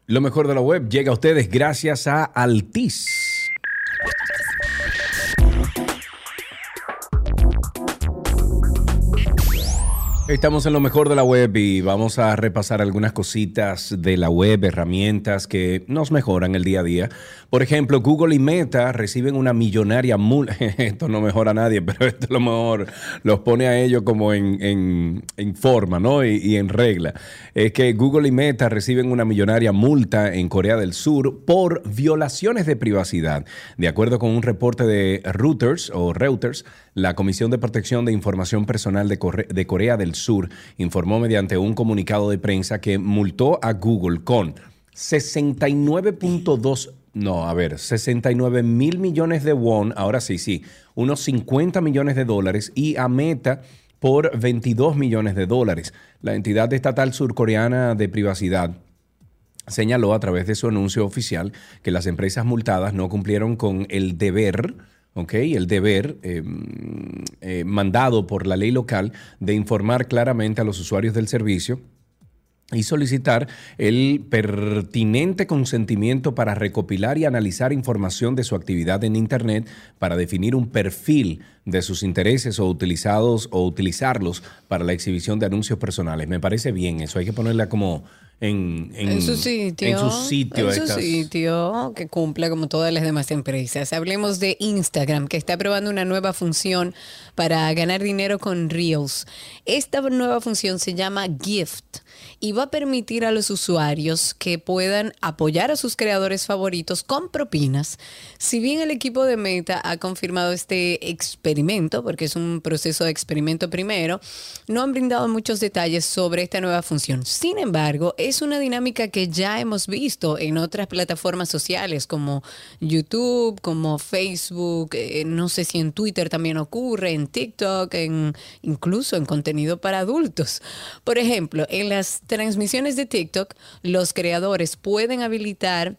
Lo mejor de la web llega a ustedes gracias a Altis. Estamos en lo mejor de la web y vamos a repasar algunas cositas de la web, herramientas que nos mejoran el día a día. Por ejemplo, Google y Meta reciben una millonaria multa. [LAUGHS] Esto no mejora a nadie, pero esto a lo mejor los pone a ellos como en, en- en forma ¿no? y, en regla. Es que Google y Meta reciben una millonaria multa en Corea del Sur por violaciones de privacidad. De acuerdo con un reporte de Reuters o Reuters, la Comisión de Protección de Información Personal de, de Corea del Sur informó mediante un comunicado de prensa que multó a Google con 69.2 no, a ver, 69 mil millones de won, ahora sí, sí, unos 50 millones de dólares y a Meta por 22 millones de dólares. La entidad estatal surcoreana de privacidad señaló a través de su anuncio oficial que las empresas multadas no cumplieron con el deber, ¿ok? El deber eh, eh, mandado por la ley local de informar claramente a los usuarios del servicio y solicitar el pertinente consentimiento para recopilar y analizar información de su actividad en Internet para definir un perfil de sus intereses o utilizados o utilizarlos para la exhibición de anuncios personales. Me parece bien eso, hay que ponerla como en, En su sitio. En su sitio. En su estas- sitio, que cumpla como todas las demás empresas. Hablemos de Instagram, que está probando una nueva función para ganar dinero con Reels. Esta nueva función se llama Gift y va a permitir a los usuarios que puedan apoyar a sus creadores favoritos con propinas. Si bien el equipo de Meta ha confirmado este experimento, porque es un proceso de experimento primero, no han brindado muchos detalles sobre esta nueva función. Sin embargo, es una dinámica que ya hemos visto en otras plataformas sociales como YouTube, como Facebook, eh, no sé si en Twitter también ocurre, en TikTok, en, incluso en contenido para adultos. Por ejemplo, en las transmisiones de TikTok, los creadores pueden habilitar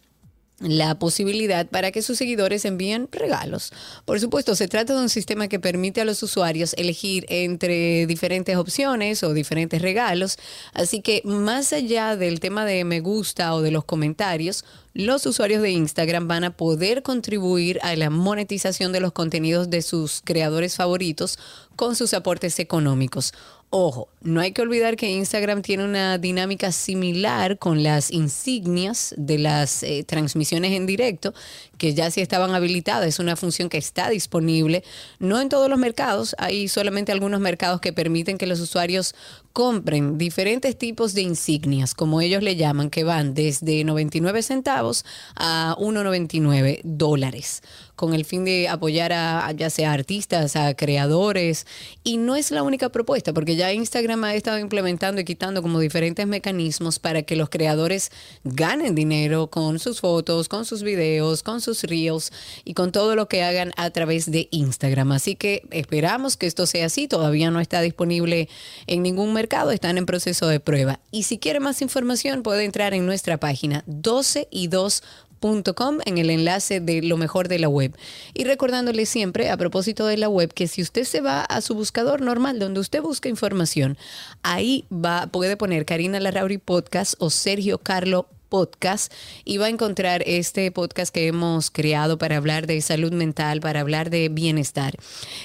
la posibilidad para que sus seguidores envíen regalos. Por supuesto, se trata de un sistema que permite a los usuarios elegir entre diferentes opciones o diferentes regalos. Así que más allá del tema de me gusta o de los comentarios, los usuarios de Instagram van a poder contribuir a la monetización de los contenidos de sus creadores favoritos con sus aportes económicos. Ojo, no hay que olvidar que Instagram tiene una dinámica similar con las insignias de las eh, transmisiones en directo, que ya sí estaban habilitadas. Es una función que está disponible, no en todos los mercados, hay solamente algunos mercados que permiten que los usuarios compren diferentes tipos de insignias, como ellos le llaman, que van desde 99 centavos a 1,99 dólares, con el fin de apoyar a, ya sea artistas, a creadores. Y no es la única propuesta, porque ya Instagram ha estado implementando y quitando como diferentes mecanismos para que los creadores ganen dinero con sus fotos, con sus videos, con sus reels y con todo lo que hagan a través de Instagram. Así que esperamos que esto sea así. Todavía no está disponible en ningún mercado, están en proceso de prueba. Y si quiere más información, puede entrar en nuestra página 12 y 2 en el enlace de lo mejor de la web. Y recordándole siempre, a propósito de la web, que si usted se va a su buscador normal, donde usted busca información, ahí va, puede poner Karina Larrauri Podcast o Sergio Carlo podcast y va a encontrar este podcast que hemos creado para hablar de salud mental, para hablar de bienestar.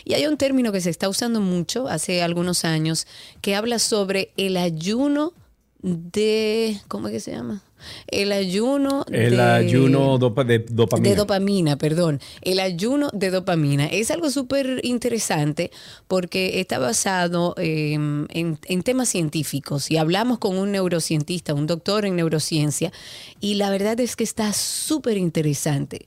Y hay un término que se está usando mucho hace algunos años que habla sobre el ayuno de, ¿cómo es que se llama? El ayuno El de- ayuno dopa- de dopamina. de dopamina, perdón. El ayuno de dopamina es algo súper interesante porque está basado eh, en, en temas científicos y hablamos con un neurocientista, un doctor en neurociencia, y la verdad es que está súper interesante.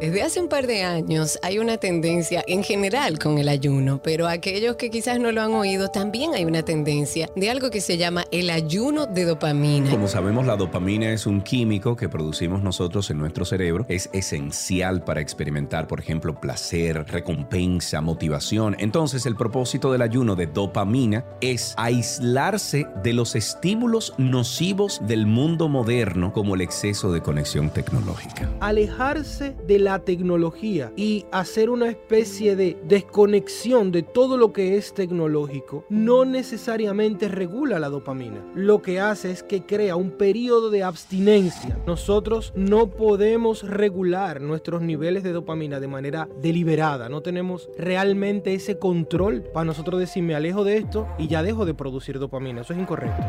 Desde hace un par de años hay una tendencia en general con el ayuno, pero aquellos que quizás no lo han oído, también hay una tendencia de algo que se llama el ayuno de dopamina. Como sabemos, la dopamina es un químico que producimos nosotros en nuestro cerebro. Es esencial para experimentar, por ejemplo, placer, recompensa, motivación. Entonces, el propósito del ayuno de dopamina es aislarse de los estímulos nocivos del mundo moderno, como el exceso de conexión tecnológica. alejarse de la tecnología y hacer una especie de desconexión de todo lo que es tecnológico no necesariamente regula la dopamina. Lo que hace es que crea un periodo de abstinencia. Nosotros no podemos regular nuestros niveles de dopamina de manera deliberada. No tenemos realmente ese control para nosotros decir me alejo de esto y ya dejo de producir dopamina. Eso es incorrecto.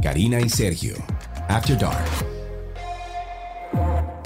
Karina y Sergio, After Dark.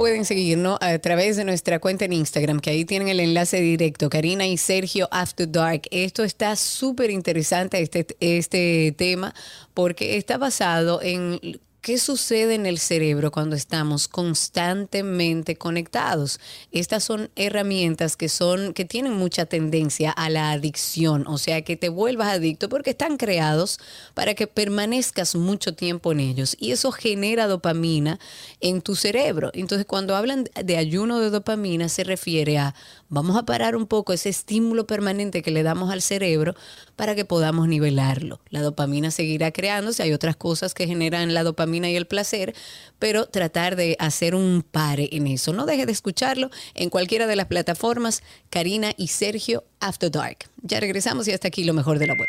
Pueden seguirnos a través de nuestra cuenta en Instagram, que ahí tienen el enlace directo, Karina y Sergio After Dark. Esto está súper interesante, este, este tema, porque está basado en qué sucede en el cerebro cuando estamos constantemente conectados. Estas son herramientas que son que tienen mucha tendencia a la adicción, o sea, que te vuelvas adicto porque están creados para que permanezcas mucho tiempo en ellos y eso genera dopamina en tu cerebro. Entonces, cuando hablan de ayuno de dopamina se refiere a vamos a parar un poco ese estímulo permanente que le damos al cerebro para que podamos nivelarlo. La dopamina seguirá creándose, hay otras cosas que generan la dopamina y el placer, pero tratar de hacer un pare en eso. No deje de escucharlo en cualquiera de las plataformas, Karina y Sergio After Dark. Ya regresamos y hasta aquí lo mejor de la web.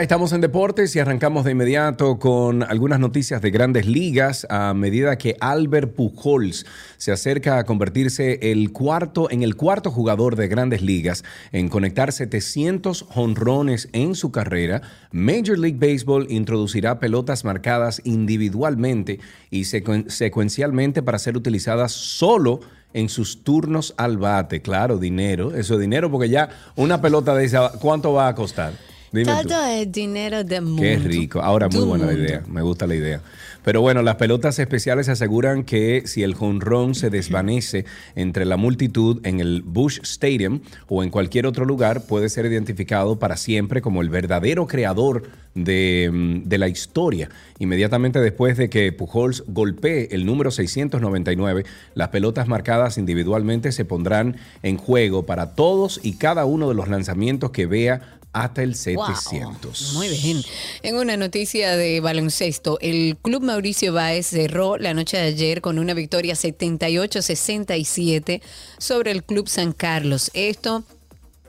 Estamos en deportes y arrancamos de inmediato con algunas noticias de grandes ligas a medida que Albert Pujols se acerca a convertirse el cuarto, en el cuarto jugador de grandes ligas en conectar 700 jonrones en su carrera. Major League Baseball introducirá pelotas marcadas individualmente y secuen- secuencialmente para ser utilizadas solo en sus turnos al bate. Claro, dinero, eso es dinero porque ya una pelota de ¿cuánto va a costar? Dime tú. Todo es dinero de mundo. Qué rico. Ahora, muy buena la idea. Me gusta la idea. Pero bueno, las pelotas especiales aseguran que si el jonrón se desvanece entre la multitud en el Bush Stadium o en cualquier otro lugar, puede ser identificado para siempre como el verdadero creador de, mm, de la historia. Inmediatamente después de que Pujols golpee el número 699, las pelotas marcadas individualmente se pondrán en juego para todos y cada uno de los lanzamientos que vea hasta el 700. Muy bien. En una noticia de baloncesto, el club Mauricio Báez cerró la noche de ayer con una victoria 78-67 sobre el club San Carlos. Esto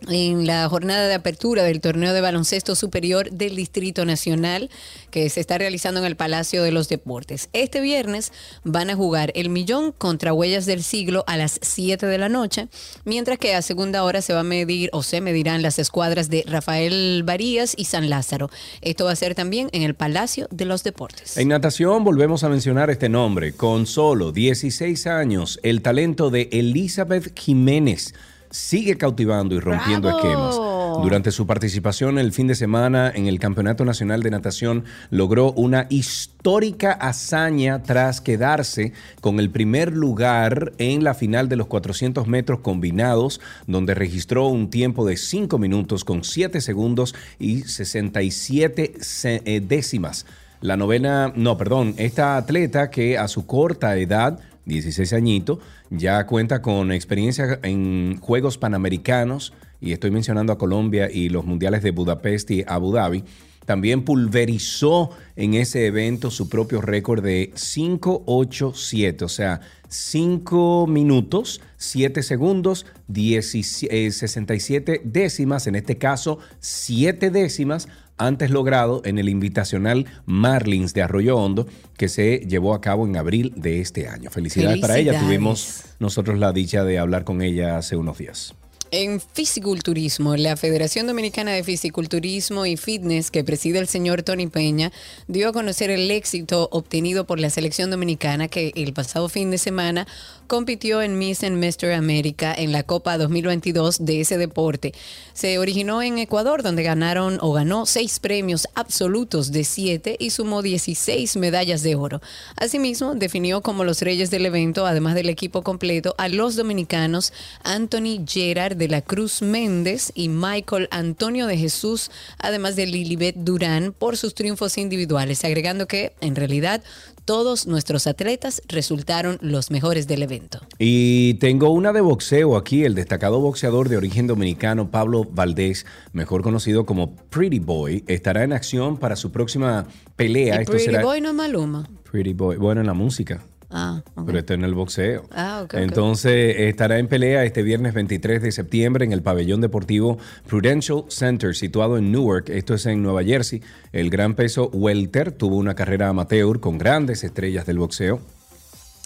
en la jornada de apertura del torneo de baloncesto superior del Distrito Nacional que se está realizando en el Palacio de los Deportes. Este viernes van a jugar el Millón contra Huellas del Siglo a las 7 de la noche, mientras que a segunda hora se va a medir o se medirán las escuadras de Rafael Varías y San Lázaro. Esto va a ser también en el Palacio de los Deportes. En natación volvemos a mencionar este nombre. Con solo 16 años, el talento de Elizabeth Jiménez sigue cautivando y rompiendo ¡Bravo! esquemas. Durante su participación el fin de semana en el Campeonato Nacional de Natación, logró una histórica hazaña tras quedarse con el primer lugar en la final de los 400 metros combinados, donde registró un tiempo de 5 minutos con 7 segundos y 67 ce- eh, décimas. La novena, no, perdón, esta atleta que a su corta edad, 16 añitos, ya cuenta con experiencia en Juegos Panamericanos, y estoy mencionando a Colombia y los Mundiales de Budapest y Abu Dhabi. También pulverizó en ese evento su propio récord de 587, o sea, 5 minutos, 7 segundos, 17, eh, 67 décimas, en este caso 7 décimas, antes logrado en el invitacional Marlins de Arroyo Hondo, que se llevó a cabo en abril de este año. Felicidades, para ella. Tuvimos nosotros la dicha de hablar con ella hace unos días. En fisiculturismo, la Federación Dominicana de Fisiculturismo y Fitness, que preside el señor Tony Peña, dio a conocer el éxito obtenido por la selección dominicana que el pasado fin de semana compitió en Miss and Mr. América en la Copa 2022 de ese deporte. Se originó en Ecuador, donde ganaron o ganó seis premios absolutos de siete y sumó 16 medallas de oro. Asimismo, definió como los reyes del evento, además del equipo completo, a los dominicanos Anthony Gerard de la Cruz Méndez y Michael Antonio de Jesús, además de Lilibet Durán, por sus triunfos individuales, agregando que, en realidad, todos nuestros atletas resultaron los mejores del evento. Y tengo una de boxeo aquí, el destacado boxeador de origen dominicano Pablo Valdés, mejor conocido como Pretty Boy, estará en acción para su próxima pelea. Y Esto Pretty será Boy no es Maluma. Pretty Boy, bueno, en la música. Ah. Pero está en el boxeo. Ah, ok, ok. Entonces estará en pelea este viernes 23 de septiembre en el pabellón deportivo Prudential Center situado en Newark. Esto es en Nueva Jersey. El gran peso welter tuvo una carrera amateur con grandes estrellas del boxeo.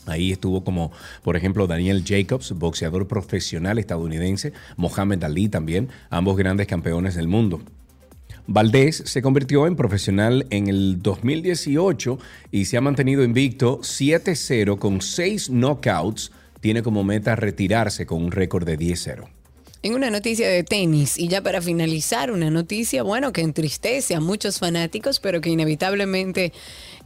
Ahí estuvo como, por ejemplo, Daniel Jacobs, boxeador profesional estadounidense, Mohamed Ali también, ambos grandes campeones del mundo. Valdés se convirtió en profesional en el 2018 y se ha mantenido invicto 7-0 con 6 knockouts. Tiene como meta retirarse con un récord de 10-0. En una noticia de tenis, y ya para finalizar, una noticia, bueno, que entristece a muchos fanáticos, pero que inevitablemente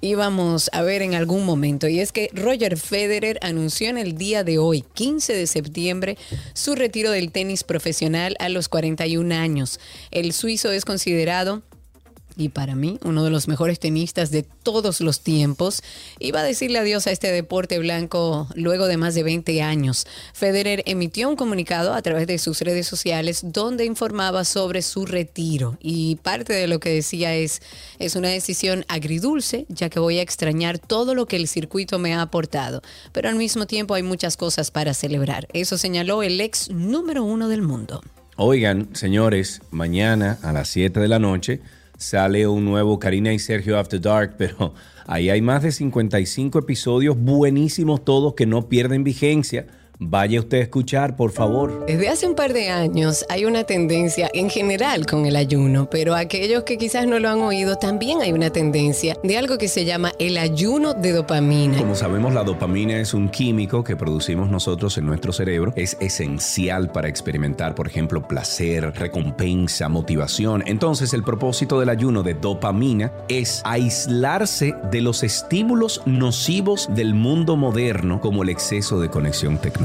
íbamos a ver en algún momento. Y es que Roger Federer anunció en el día de hoy, 15 de septiembre, su retiro del tenis profesional a los 41 años. El suizo es considerado y para mí uno de los mejores tenistas de todos los tiempos, iba a decirle adiós a este deporte blanco luego de más de 20 años. Federer emitió un comunicado a través de sus redes sociales donde informaba sobre su retiro y parte de lo que decía es, es una decisión agridulce ya que voy a extrañar todo lo que el circuito me ha aportado, pero al mismo tiempo hay muchas cosas para celebrar. Eso señaló el ex número uno del mundo. Oigan, señores, mañana a las 7 de la noche sale un nuevo Karina y Sergio After Dark, [LAUGHS] pero ahí hay más de 55 episodios buenísimos todos que no pierden vigencia. Vaya usted a escuchar, por favor. Desde hace un par de años hay una tendencia en general con el ayuno, pero aquellos que quizás no lo han oído, también hay una tendencia de algo que se llama el ayuno de dopamina. Como sabemos, la dopamina es un químico que producimos nosotros en nuestro cerebro. Es esencial para experimentar, por ejemplo, placer, recompensa, motivación. Entonces, el propósito del ayuno de dopamina es aislarse de los estímulos nocivos del mundo moderno, como el exceso de conexión tecnológica.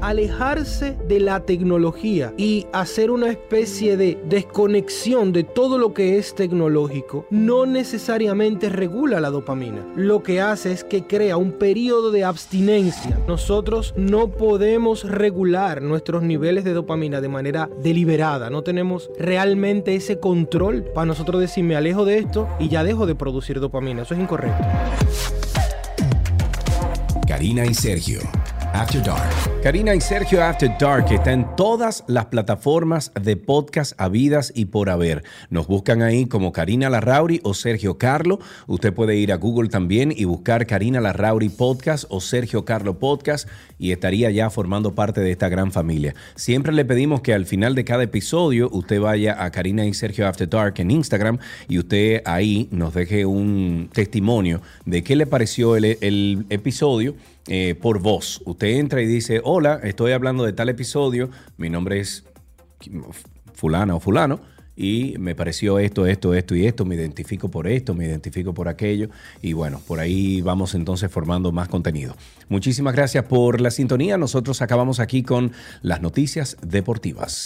Alejarse de la tecnología y hacer una especie de desconexión de todo lo que es tecnológico no necesariamente regula la dopamina. Lo que hace es que crea un periodo de abstinencia. Nosotros no podemos regular nuestros niveles de dopamina de manera deliberada. No tenemos realmente ese control para nosotros decir me alejo de esto y ya dejo de producir dopamina. Eso es incorrecto. Karina y Sergio. After Dark. Karina y Sergio After Dark está en todas las plataformas de podcast habidas y por haber. Nos buscan ahí como Karina Larrauri o Sergio Carlo. Usted puede ir a Google también y buscar Karina Larrauri Podcast o Sergio Carlo Podcast y estaría ya formando parte de esta gran familia. Siempre le pedimos que al final de cada episodio usted vaya a Karina y Sergio After Dark en Instagram y usted ahí nos deje un testimonio de qué le pareció el, el episodio eh, por voz. Usted entra y dice, hola, estoy hablando de tal episodio, mi nombre es fulana o fulano, y me pareció esto, esto, esto y esto, me identifico por esto, me identifico por aquello, y bueno, por ahí vamos entonces formando más contenido. Muchísimas gracias por la sintonía, nosotros acabamos aquí con las noticias deportivas.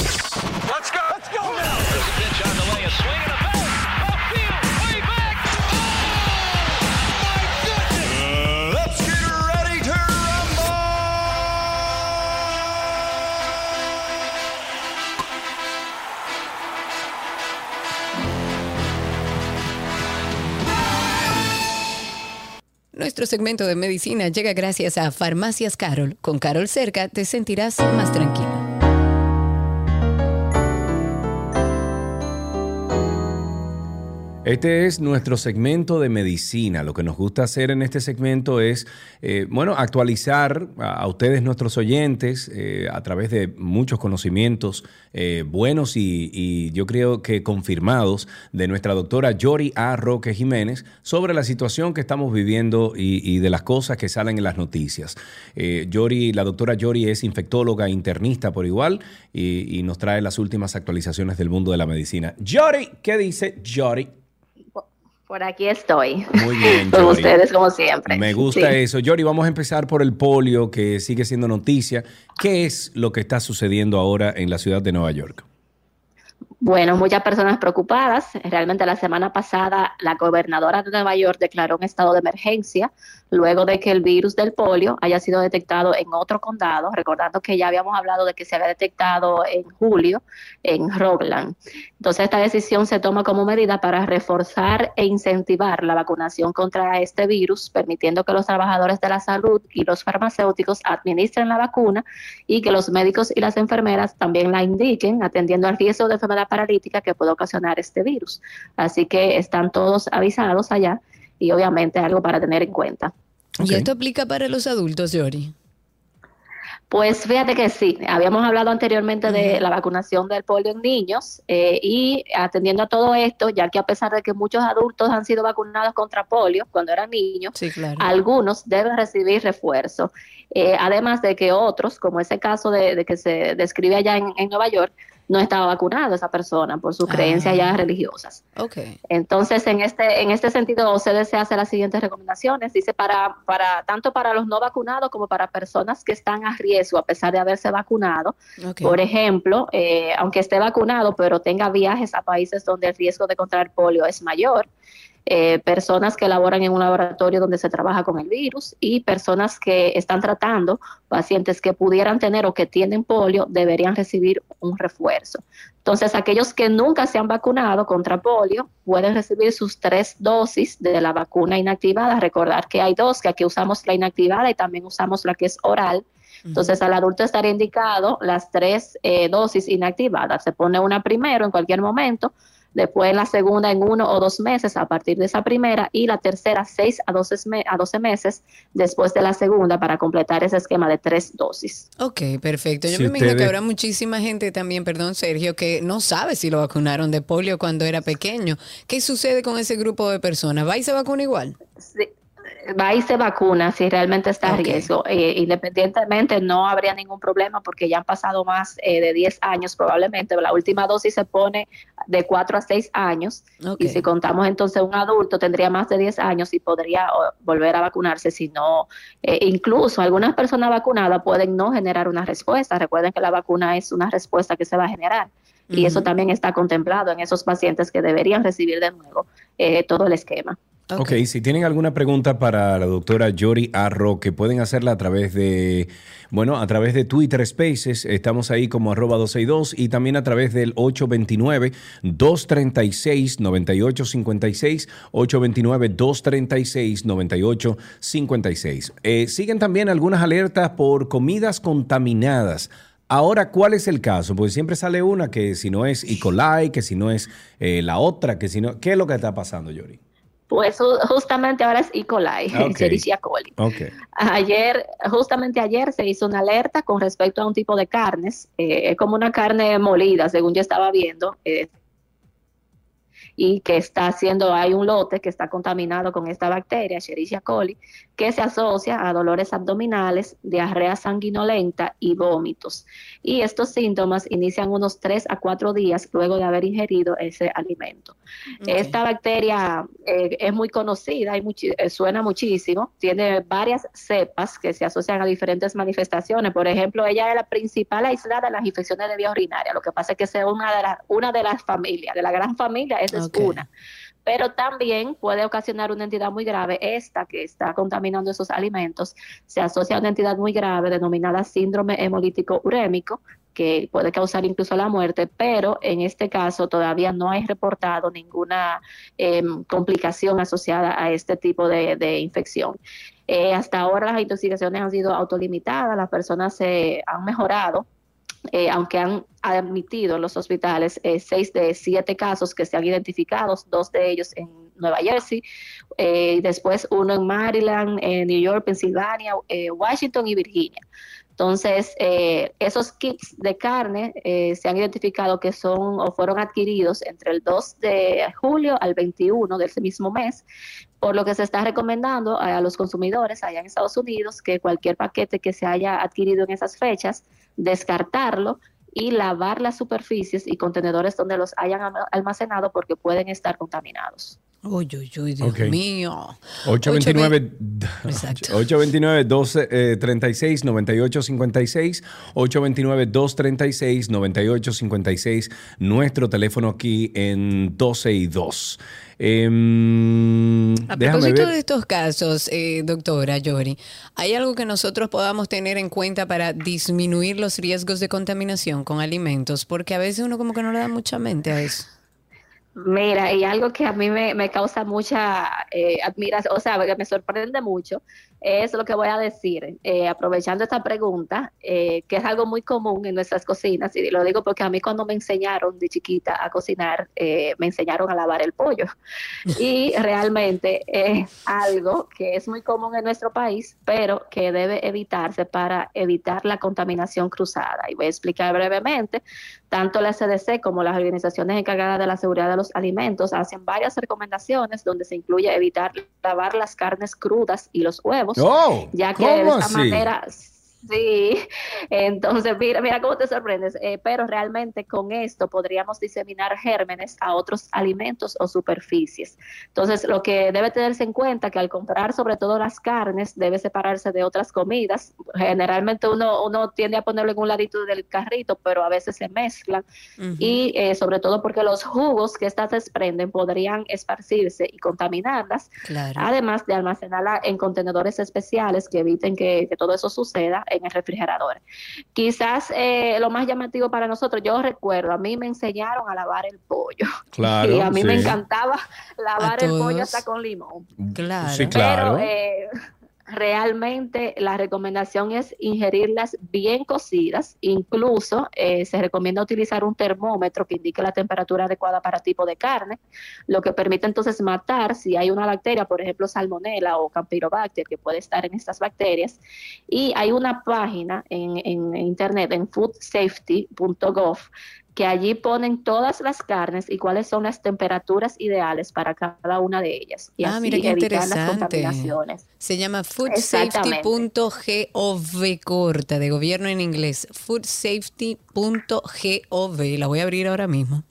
Nuestro segmento de medicina llega gracias a Farmacias Carol. Con Carol cerca te sentirás más tranquilo. Este es nuestro segmento de medicina. Lo que nos gusta hacer en este segmento es, eh, bueno, actualizar a, ustedes, nuestros oyentes, eh, a través de muchos conocimientos eh, buenos y, yo creo que confirmados de nuestra doctora Yori A. Roque Jiménez sobre la situación que estamos viviendo y, y de las cosas que salen en las noticias. Yori, la doctora Yori es infectóloga internista por igual y, y nos trae las últimas actualizaciones del mundo de la medicina. Yori, ¿qué dice Yori? Por aquí estoy. Muy bien. [LAUGHS] Con ustedes, como siempre. Me gusta Sí. eso. Yori, vamos a empezar por el polio, que sigue siendo noticia. ¿Qué es lo que está sucediendo ahora en la ciudad de Nueva York? Bueno, muchas personas preocupadas. Realmente la semana pasada la gobernadora de Nueva York declaró un estado de emergencia luego de que el virus del polio haya sido detectado en otro condado, recordando que ya habíamos hablado de que se había detectado en julio en Rockland. Entonces esta decisión se toma como medida para reforzar e incentivar la vacunación contra este virus, permitiendo que los trabajadores de la salud y los farmacéuticos administren la vacuna y que los médicos y las enfermeras también la indiquen, atendiendo al riesgo de enfermedad paralítica que puede ocasionar este virus. Así que están todos avisados allá y obviamente algo para tener en cuenta. ¿Y esto aplica para los adultos, Yori? Pues fíjate que sí, habíamos hablado anteriormente de la vacunación del polio en niños eh, y atendiendo a todo esto, ya que a pesar de que muchos adultos han sido vacunados contra polio cuando eran niños, algunos deben recibir refuerzo. Eh, además de que otros, como ese caso de, de que se describe allá en, en Nueva York, no estaba vacunado esa persona por sus creencias ya religiosas. Ok. Entonces, en este, en este sentido, OCDC hace las siguientes recomendaciones. Dice para, para, tanto para los no vacunados como para personas que están a riesgo a pesar de haberse vacunado. Ok. Por ejemplo, eh, aunque esté vacunado, pero tenga viajes a países donde el riesgo de contraer polio es mayor. Eh, personas que laboran en un laboratorio donde se trabaja con el virus y personas que están tratando pacientes que pudieran tener o que tienen polio deberían recibir un refuerzo. Entonces, aquellos que nunca se han vacunado contra polio pueden recibir sus tres dosis de la vacuna inactivada. Recordar que hay dos, que aquí usamos la inactivada y también usamos la que es oral. Entonces, al adulto estaría indicado las tres eh, dosis inactivadas. Se pone una primero en cualquier momento, después en la segunda en uno o dos meses a partir de esa primera y la tercera seis a 12, a 12 meses después de la segunda para completar ese esquema de tres dosis. Ok, perfecto. Yo me imagino que habrá muchísima gente también, perdón Sergio, que no sabe si lo vacunaron de polio cuando era pequeño. ¿Qué sucede con ese grupo de personas? ¿Va y se vacuna igual? Sí va y se vacuna si realmente está a riesgo. Eh, independientemente, no habría ningún problema porque ya han pasado más eh, de 10 años probablemente. La última dosis se pone de 4 a 6 años. Y si contamos entonces un adulto, tendría más de 10 años y podría volver a vacunarse si no. Eh, incluso algunas personas vacunadas pueden no generar una respuesta. Recuerden que la vacuna es una respuesta que se va a generar. Y eso también está contemplado en esos pacientes que deberían recibir de nuevo todo el esquema. Ok, si tienen alguna pregunta para la doctora Yori Arro, que pueden hacerla a través de, bueno, a través de Twitter Spaces, estamos ahí como arroba 262 y también a través del 829-236-9856, 829-236-9856. Eh, siguen también algunas alertas por comidas contaminadas. Ahora, ¿cuál es el caso? Porque siempre sale una que si no es E. coli, que si no es eh, la otra, que si no... ¿Qué es lo que está pasando, Yori? Pues justamente ahora es E. coli, okay. coli. Ayer, justamente ayer se hizo una alerta con respecto a un tipo de carnes, eh, es como una carne molida, según yo estaba viendo, eh, y que está haciendo, hay un lote que está contaminado con esta bacteria, Escherichia coli, que se asocia a dolores abdominales, diarrea sanguinolenta y vómitos. Y estos síntomas inician unos 3 a 4 días luego de haber ingerido ese alimento. Esta bacteria eh, es muy conocida y eh, suena muchísimo, tiene varias cepas que se asocian a diferentes manifestaciones. Por ejemplo, ella es la principal aislada en las infecciones de vía urinaria. Lo que pasa es que es una de, las una de las familias, de la gran familia, esa es una pero también puede ocasionar una entidad muy grave. Esta que está contaminando esos alimentos se asocia a una entidad muy grave denominada síndrome hemolítico urémico, que puede causar incluso la muerte, pero en este caso todavía no hay reportado ninguna em, complicación asociada a este tipo de, infección. Eh, hasta ahora las intoxicaciones han sido autolimitadas, las personas se han mejorado eh, aunque han admitido en los hospitales eh, seis de siete casos que se han identificado, dos de ellos en Nueva Jersey, eh, después uno en Maryland, New York, Pensilvania, Washington y Virginia. Entonces, esos kits de carne se han identificado que son o fueron adquiridos entre el 2 de julio al 21 de ese mismo mes, por lo que se está recomendando a los consumidores allá en Estados Unidos que cualquier paquete que se haya adquirido en esas fechas descartarlo y lavar las superficies y contenedores donde los hayan almacenado porque pueden estar contaminados. Uy, uy, uy, Dios mío. 829-236-9856. 829-236-9856. [LAUGHS] Nuestro teléfono aquí en 12 y 2. Em, a propósito de estos casos, eh, doctora Yori, ¿hay algo que nosotros podamos tener en cuenta para disminuir los riesgos de contaminación con alimentos? Porque a veces uno como que no le da mucha mente a eso. Mira, y algo que a mí me, causa mucha eh, admiración, o sea, que me sorprende mucho, es lo que voy a decir, eh, aprovechando esta pregunta, eh, que es algo muy común en nuestras cocinas, y lo digo porque a mí cuando me enseñaron de chiquita a cocinar, eh, me enseñaron a lavar el pollo. Y [LAUGHS] realmente es algo que es muy común en nuestro país, pero que debe evitarse para evitar la contaminación cruzada. Y voy a explicar brevemente, tanto la CDC como las organizaciones encargadas de la seguridad de los alimentos hacen varias recomendaciones donde se incluye evitar lavar las carnes crudas y los huevos Oh, ya que de esta manera Sí, [LAUGHS] entonces mira, mira cómo te sorprendes, eh, pero realmente con esto podríamos diseminar gérmenes a otros alimentos o superficies. Entonces, lo que debe tenerse en cuenta que al comprar sobre todo las carnes debe separarse de otras comidas. Generalmente uno, uno tiende a ponerlo en un ladito del carrito, pero a veces se mezclan y eh, sobre todo porque los jugos que estas desprenden podrían esparcirse y contaminarlas, además de almacenarla en contenedores especiales que eviten que todo eso suceda en el refrigerador. Quizás eh, lo más llamativo para nosotros, yo recuerdo, a mí me enseñaron a lavar el pollo. [LAUGHS] Claro. Y a mí me encantaba lavar el pollo hasta con limón. Claro. Sí, claro. Pero, eh, realmente la recomendación es ingerirlas bien cocidas. Incluso eh, se recomienda utilizar un termómetro que indique la temperatura adecuada para tipo de carne, lo que permite entonces matar si hay una bacteria, por ejemplo salmonella o campylobacter, que puede estar en estas bacterias. Y hay una página en, en internet, en foodsafety.gov, que allí ponen todas las carnes y cuáles son las temperaturas ideales para cada una de ellas. Y ah, así mira qué evitar las interesante. contaminaciones. Se llama foodsafety.gov corta, de gobierno en inglés. foodsafety.gov. La voy a abrir ahora mismo.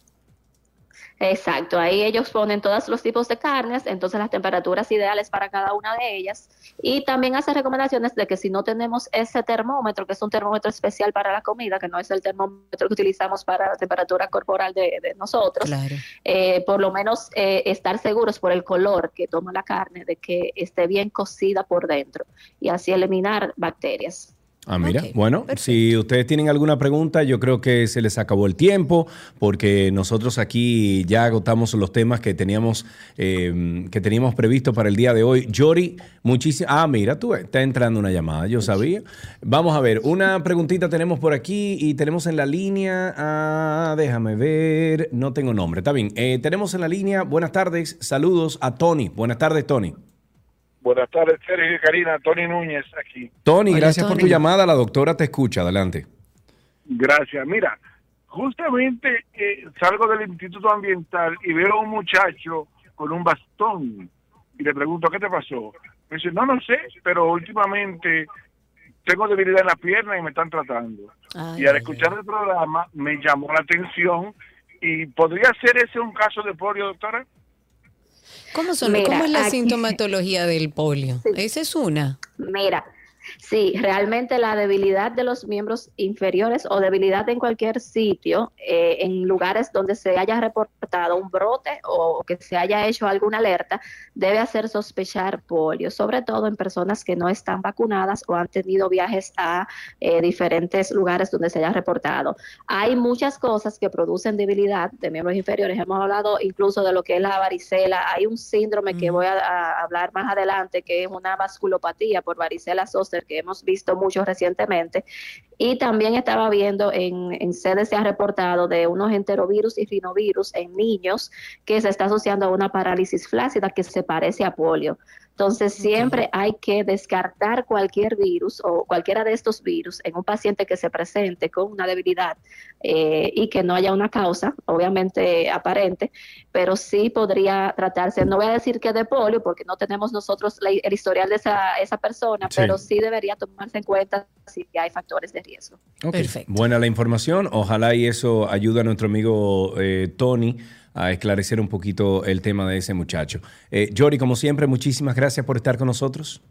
Exacto, ahí ellos ponen todos los tipos de carnes, entonces las temperaturas ideales para cada una de ellas y también hace recomendaciones de que si no tenemos ese termómetro, que es un termómetro especial para la comida, que no es el termómetro que utilizamos para la temperatura corporal de, de nosotros, Claro. eh, por lo menos eh, estar seguros por el color que toma la carne de que esté bien cocida por dentro y así eliminar bacterias. Ah, mira, bueno, si ustedes tienen alguna pregunta, yo creo que se les acabó el tiempo, porque nosotros aquí ya agotamos los temas que teníamos, eh, que teníamos previsto para el día de hoy. Yori, muchísimas. Ah, mira, tú está entrando una llamada, yo sabía. Vamos a ver, una preguntita tenemos por aquí y tenemos en la línea. ah, déjame ver, no tengo nombre, está bien. Eh, tenemos en la línea, buenas tardes, saludos a Tony. Buenas tardes, Tony. Buenas tardes, Sergio y Karina. Tony Núñez aquí. Tony, Hola, gracias por tu llamada. La doctora te escucha. Adelante. Gracias. Mira, justamente eh, salgo del Instituto Ambiental y veo a un muchacho con un bastón y le pregunto, ¿qué te pasó? Me dice, no, no sé, pero últimamente tengo debilidad en la pierna y me están tratando. y al escuchar el programa me llamó la atención y podría ser ese un caso de polio, doctora. ¿Cómo, son, Mira, ¿cómo es la aquí- sintomatología del polio? [LAUGHS] Esa es una. Mira, sí, realmente la debilidad de los miembros inferiores o debilidad en cualquier sitio, eh, en lugares donde se haya reportado un brote o que se haya hecho alguna alerta, debe hacer sospechar polio, sobre todo en personas que no están vacunadas o han tenido viajes a eh, diferentes lugares donde se haya reportado. Hay muchas cosas que producen debilidad de miembros inferiores. Hemos hablado incluso de lo que es la varicela. Hay un síndrome que voy a, a hablar más adelante, que es una vasculopatía por varicela zoster, que hemos visto mucho recientemente. Y también estaba viendo en, en sedes se ha reportado de unos enterovirus y rinovirus en niños que se está asociando a una parálisis flácida que se parece a polio. Entonces, siempre hay que descartar cualquier virus o cualquiera de estos virus en un paciente que se presente con una debilidad eh, y que no haya una causa, obviamente aparente, pero sí podría tratarse, no voy a decir que de polio, porque no tenemos nosotros la- el historial de esa, esa persona, Sí. pero sí debería tomarse en cuenta si hay factores de riesgo. Ok, Buena la información. Ojalá y eso ayude a nuestro amigo eh, Tony a esclarecer un poquito el tema de ese muchacho. Eh, Yori, como siempre, muchísimas gracias por estar con nosotros.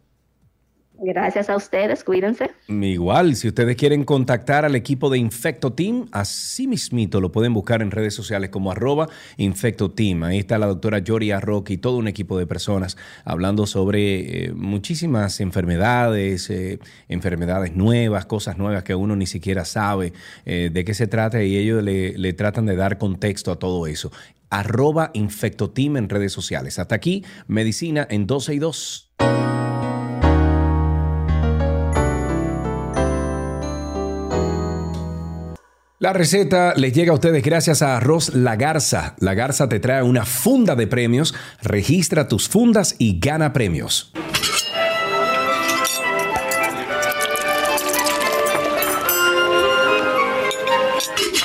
Gracias a ustedes, cuídense. Igual, si ustedes quieren contactar al equipo de Infecto Team, así mismito lo pueden buscar en redes sociales como arroba Infecto Team. Ahí está la doctora Yori Arroque y todo un equipo de personas hablando sobre eh, muchísimas enfermedades, eh, enfermedades nuevas, cosas nuevas que uno ni siquiera sabe eh, de qué se trata y ellos le, le tratan de dar contexto a todo eso. Arroba Infecto Team en redes sociales. Hasta aquí, medicina en 12 y 2. La receta les llega a ustedes gracias a Arroz La Garza. La Garza te trae una funda de premios. Registra tus fundas y gana premios.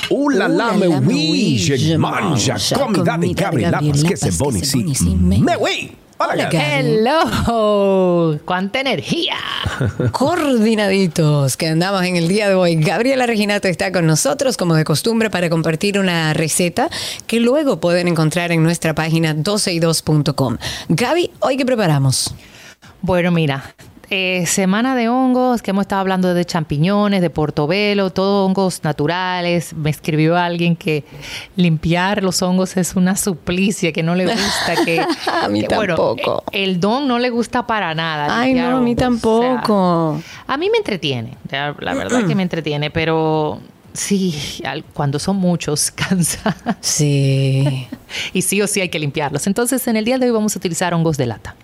Uh la me je mange comida de Gabriela Vázquez Bonici. Me oui. Hola, Gaby. Hello, [LAUGHS] cuánta energía. [LAUGHS] Coordinaditos que andamos en el día de hoy. Gabriela Reginato está con nosotros, como de costumbre, para compartir una receta que luego pueden encontrar en nuestra página 12y2.com. Gaby, ¿hoy qué preparamos? Bueno, mira, eh, semana de hongos, que hemos estado hablando de champiñones, de portobelo, todo hongos naturales. Me escribió alguien que limpiar los hongos es una suplicia, que no le gusta, que... [LAUGHS] A mí que, tampoco. el don no le gusta para nada. Ay, no, a mí hongos, o sea, tampoco. a mí me entretiene, la, verdad que me entretiene, pero sí, cuando son muchos, [LAUGHS] cansa. Sí. y sí o sí hay que limpiarlos. Entonces, en el día de hoy vamos a utilizar hongos de lata.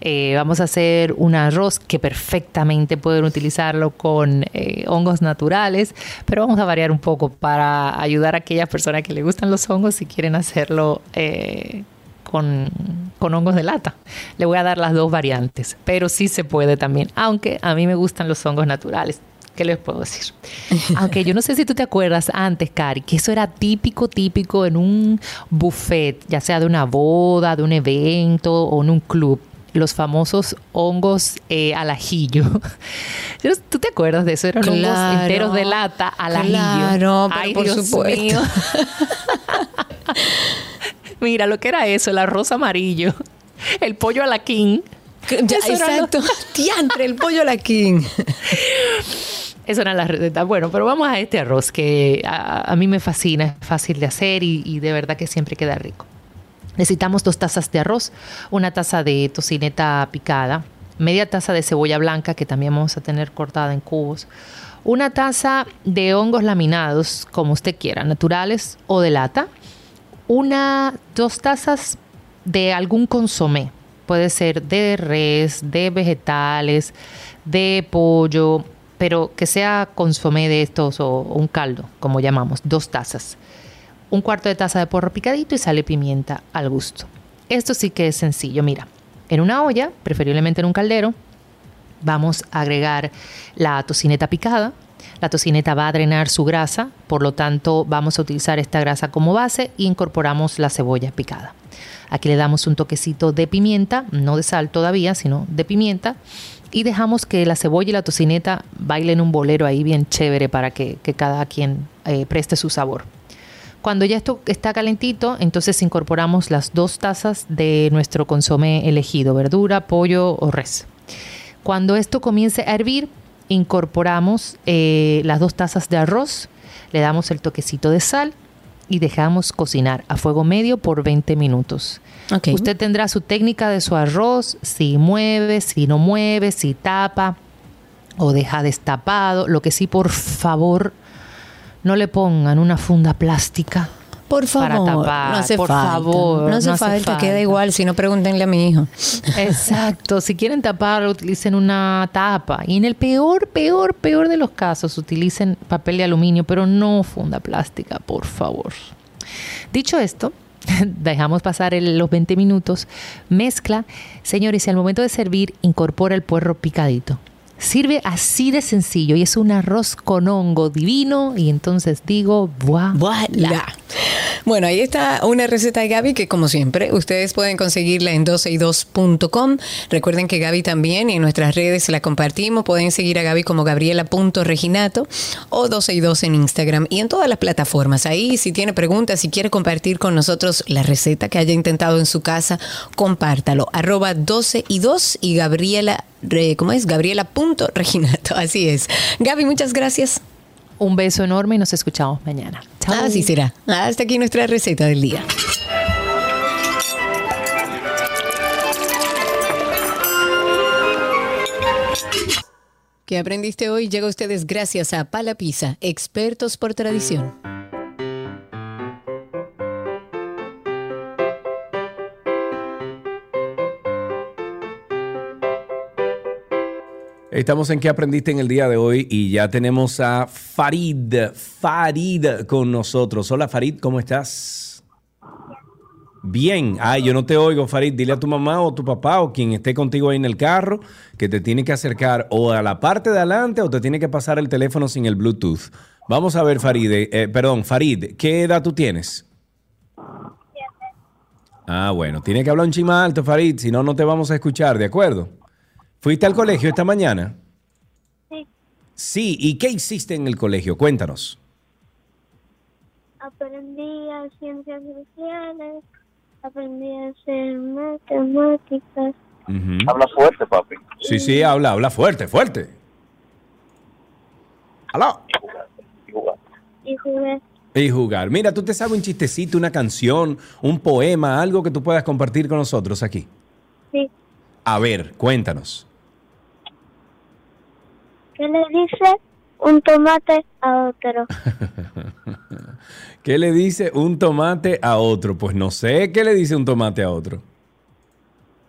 Eh, vamos a hacer un arroz que perfectamente pueden utilizarlo con eh, hongos naturales, pero vamos a variar un poco para ayudar a aquellas personas que le gustan los hongos y quieren hacerlo eh, con, con hongos de lata. Le voy a dar las dos variantes, pero sí se puede también, aunque a mí me gustan los hongos naturales. ¿Qué les puedo decir? [LAUGHS] Aunque yo no sé si tú te acuerdas antes, Cari, que eso era típico, típico en un buffet, ya sea de una boda, de un evento o en un club. Los famosos hongos eh, al ajillo. [LAUGHS] ¿Tú te acuerdas de eso? Eran hongos enteros de lata al ajillo. Pero Ay, por Dios supuesto. mío. [LAUGHS] Mira lo que era eso, el arroz amarillo, el pollo a la king. Ya, era exacto. [LAUGHS] Diantre, el pollo a la king. Esas eran las recetas. Bueno, pero vamos a este arroz que a, a mí me fascina, es fácil de hacer y, y de verdad que siempre queda rico. Necesitamos dos tazas de arroz, una taza de tocineta picada, media taza de cebolla blanca que también vamos a tener cortada en cubos, una taza de hongos laminados, como usted quiera, naturales o de lata, una, dos tazas de algún consomé. Puede ser de res, de vegetales, de pollo, pero que sea consomé de estos o, o un caldo, como llamamos, dos tazas. Un cuarto de taza de porro picadito y sal y pimienta al gusto. Esto sí que es sencillo. Mira, en una olla, preferiblemente en un caldero, vamos a agregar la tocineta picada. La tocineta va a drenar su grasa, por lo tanto vamos a utilizar esta grasa como base e incorporamos la cebolla picada. Aquí le damos un toquecito de pimienta, no de sal todavía, sino de pimienta. Y dejamos que la cebolla y la tocineta bailen un bolero ahí bien chévere para que, que cada quien eh, preste su sabor. Cuando ya esto está calentito, entonces incorporamos las dos tazas de nuestro consomé elegido, verdura, pollo o res. Cuando esto comience a hervir, incorporamos eh, las dos tazas de arroz, le damos el toquecito de sal y dejamos cocinar a fuego medio por 20 minutos. Usted tendrá su técnica de su arroz, si mueve, si no mueve, si tapa o deja destapado. Lo que sí, por favor, no le pongan una funda plástica. Por favor, para tapar. no hace por falta. favor, no hace falta, queda igual. Si no, pregúntenle a mi hijo. Exacto, si quieren tapar, utilicen una tapa. Y en el peor, peor, peor de los casos, utilicen papel de aluminio, pero no funda plástica, por favor. Dicho esto, [LAUGHS] dejamos pasar el- los 20 minutos, mezcla. Señores, y al momento de servir, incorpora el puerro picadito. Sirve así de sencillo y es un arroz con hongo divino. Y entonces digo, voilà. Bueno, ahí está una receta de Gaby que como siempre ustedes pueden conseguirla en 12y2.com. Recuerden que Gaby también en nuestras redes la compartimos. Pueden seguir a Gaby como gabriela.reginato o 12y2 en Instagram y en todas las plataformas. Ahí si tiene preguntas, si quiere compartir con nosotros la receta que haya intentado en su casa, compártalo. Arroba 12y2 y Gabriela, re- ¿cómo es? Gabriela.reginato. [LAUGHS] Así es. Gaby, muchas gracias. Un beso enorme y nos escuchamos mañana. Chao. Así será. Hasta aquí nuestra receta del día. ¿Qué aprendiste hoy? Llega a ustedes gracias a Pala Pizza, expertos por tradición. Estamos en qué aprendiste en el día de hoy y ya tenemos a Farid, Farid con nosotros. Hola Farid, ¿cómo estás? Bien, ay, yo no te oigo, Farid. Dile a tu mamá o tu papá o quien esté contigo ahí en el carro que te tiene que acercar o a la parte de adelante o te tiene que pasar el teléfono sin el Bluetooth. Vamos a ver, Farid, eh, eh, perdón, Farid, ¿qué edad tú tienes? Ah, bueno, tiene que hablar un chima alto, Farid, si no, no te vamos a escuchar, ¿de acuerdo? ¿Fuiste al colegio esta mañana? Sí. Sí, ¿y qué hiciste en el colegio? Cuéntanos. Aprendí a ciencias sociales, aprendí a hacer matemáticas. Habla fuerte, papi. Sí, sí, habla, habla fuerte, fuerte. Aló. y jugué. Y jugar. Mira, tú te sabes un chistecito, una canción, un poema, algo que tú puedas compartir con nosotros aquí. Sí. A ver, cuéntanos. ¿Qué le dice un tomate a otro? [LAUGHS] ¿Qué le dice un tomate a otro? Pues no sé qué le dice un tomate a otro.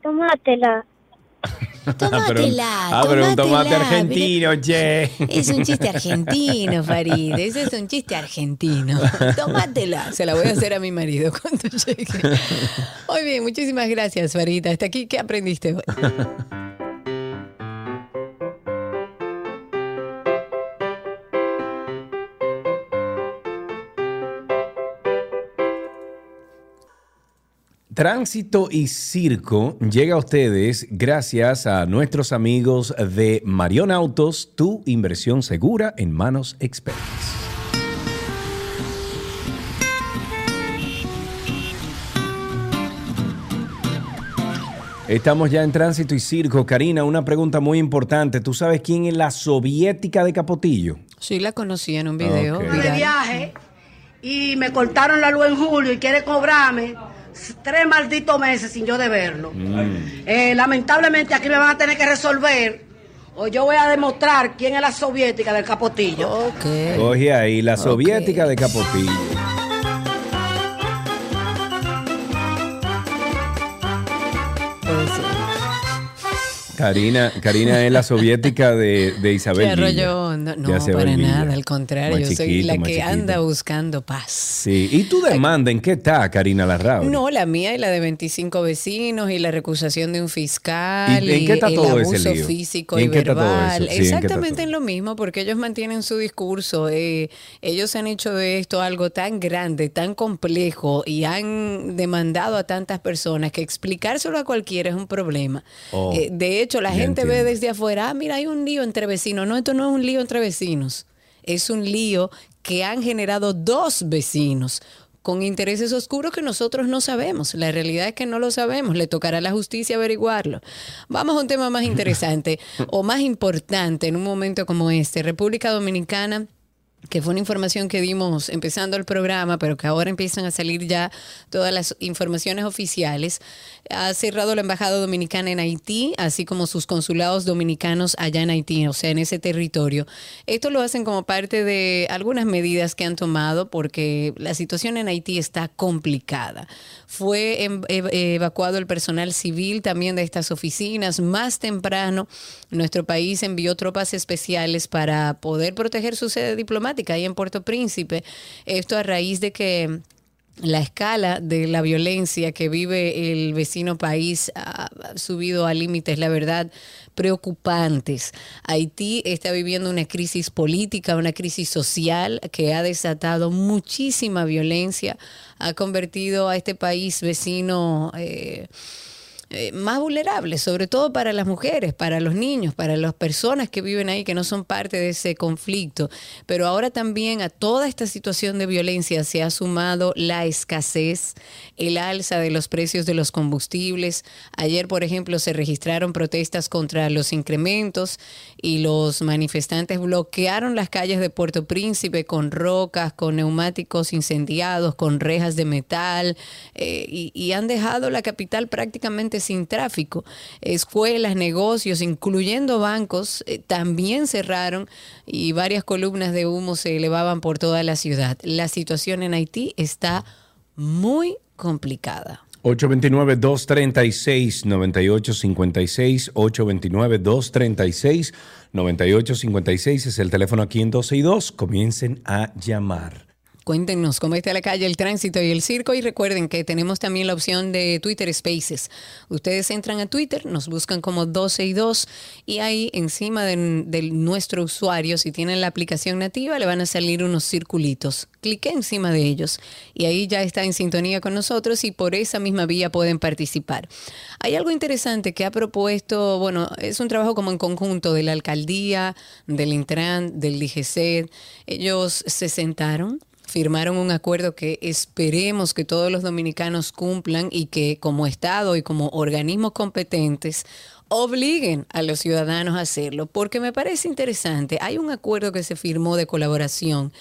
Tómatela. [LAUGHS] Tómatela, ah, pero un tomate argentino, che. [LAUGHS] Es un chiste argentino, Farid. Ese es un chiste argentino. Tómatela. Se la voy a hacer a mi marido cuando llegue. Muy bien, muchísimas gracias, Farid. Hasta aquí, ¿qué aprendiste Tránsito y Circo llega a ustedes gracias a nuestros amigos de Marion Autos, tu inversión segura en manos expertas. Estamos ya en Tránsito y Circo. Karina, una pregunta muy importante. ¿Tú sabes quién es la soviética de Capotillo? Sí, la conocí en un video. Ok. de viaje y me cortaron la luz en julio y quiere cobrarme tres malditos meses sin yo deberlo. Mm. Eh, lamentablemente aquí me van a tener que resolver o yo voy a demostrar quién es la soviética del capotillo. Coge ahí, la soviética de Capotillo. Karina, Karina es la soviética de, de Isabel. No, Isabel para Villa. nada, al contrario. Más Yo soy chiquito, la que chiquito. anda buscando paz. Sí, ¿y tu demanda en qué está, Karina Larrauri? No, la mía y la de 25 vecinos y la recusación de un fiscal ¿Y en qué está el todo abuso lío? físico ¿Y en verbal. Exactamente en lo mismo, porque ellos mantienen su discurso. eh, ellos han hecho de esto algo tan grande, tan complejo y han demandado a tantas personas que explicárselo a cualquiera es un problema. Oh, Eh, de hecho, la ya gente ve desde afuera, ah, mira, hay un lío entre vecinos. No, esto no es un lío entre vecinos. Es un lío que han generado dos vecinos con intereses oscuros que nosotros no sabemos. La realidad es que no lo sabemos. Le tocará a la justicia averiguarlo. Vamos a un tema más interesante [LAUGHS] o más importante en un momento como este. República Dominicana que fue una información que dimos empezando el programa, pero que ahora empiezan a salir ya todas las informaciones oficiales. Ha cerrado la Embajada Dominicana en Haití, así como sus consulados dominicanos allá en Haití, o sea, en ese territorio. Esto lo hacen como parte de algunas medidas que han tomado porque la situación en Haití está complicada. Fue em- ev- evacuado el personal civil también de estas oficinas. Más temprano, nuestro país envió tropas especiales para poder proteger su sede diplomática ahí en Puerto Príncipe. Esto a raíz de que la escala de la violencia que vive el vecino país ha subido a límites, la verdad, preocupantes. Haití está viviendo una crisis política, una crisis social que ha desatado muchísima violencia, ha convertido a este país vecino... eh, eh, más vulnerables, sobre todo para las mujeres, para los niños, para las personas que viven ahí, que no son parte de ese conflicto. Pero ahora también a toda esta situación de violencia se ha sumado la escasez, el alza de los precios de los combustibles. Ayer, por ejemplo, se registraron protestas contra los incrementos y los manifestantes bloquearon las calles de Puerto Príncipe con rocas, con neumáticos incendiados, con rejas de metal eh, y, han dejado la capital prácticamente sin tráfico. Escuelas, negocios, incluyendo bancos, eh, también cerraron y varias columnas de humo se elevaban por toda la ciudad. La situación en Haití está muy complicada. 829-236-9856, 829-236-9856 es el teléfono aquí en 12 y 2. Comiencen a llamar. Cuéntenos cómo está la calle, el tránsito y el circo. Y recuerden que tenemos también la opción de Twitter Spaces. Ustedes entran a Twitter, nos buscan como 12 y 2 y ahí encima de, de nuestro usuario, si tienen la aplicación nativa, le van a salir unos circulitos. Clique encima de ellos y ahí ya está en sintonía con nosotros y por esa misma vía pueden participar. Hay algo interesante que ha propuesto, bueno, es un trabajo como en conjunto de la alcaldía, del Intran, del DGC. Ellos se sentaron firmaron un acuerdo que esperemos que todos los dominicanos cumplan y que como Estado y como organismos competentes obliguen a los ciudadanos a hacerlo, porque me parece interesante. Hay un acuerdo que se firmó de colaboración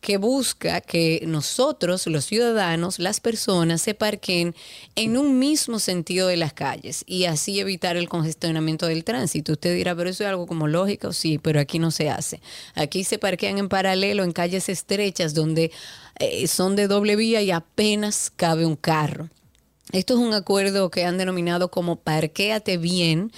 que busca que nosotros, los ciudadanos, las personas, se parquen en un mismo sentido de las calles y así evitar el congestionamiento del tránsito. Usted dirá, pero eso es algo como lógico, sí, pero aquí no se hace. Aquí se parquean en paralelo en calles estrechas donde eh, son de doble vía y apenas cabe un carro. Esto es un acuerdo que han denominado como Parquéate Bien.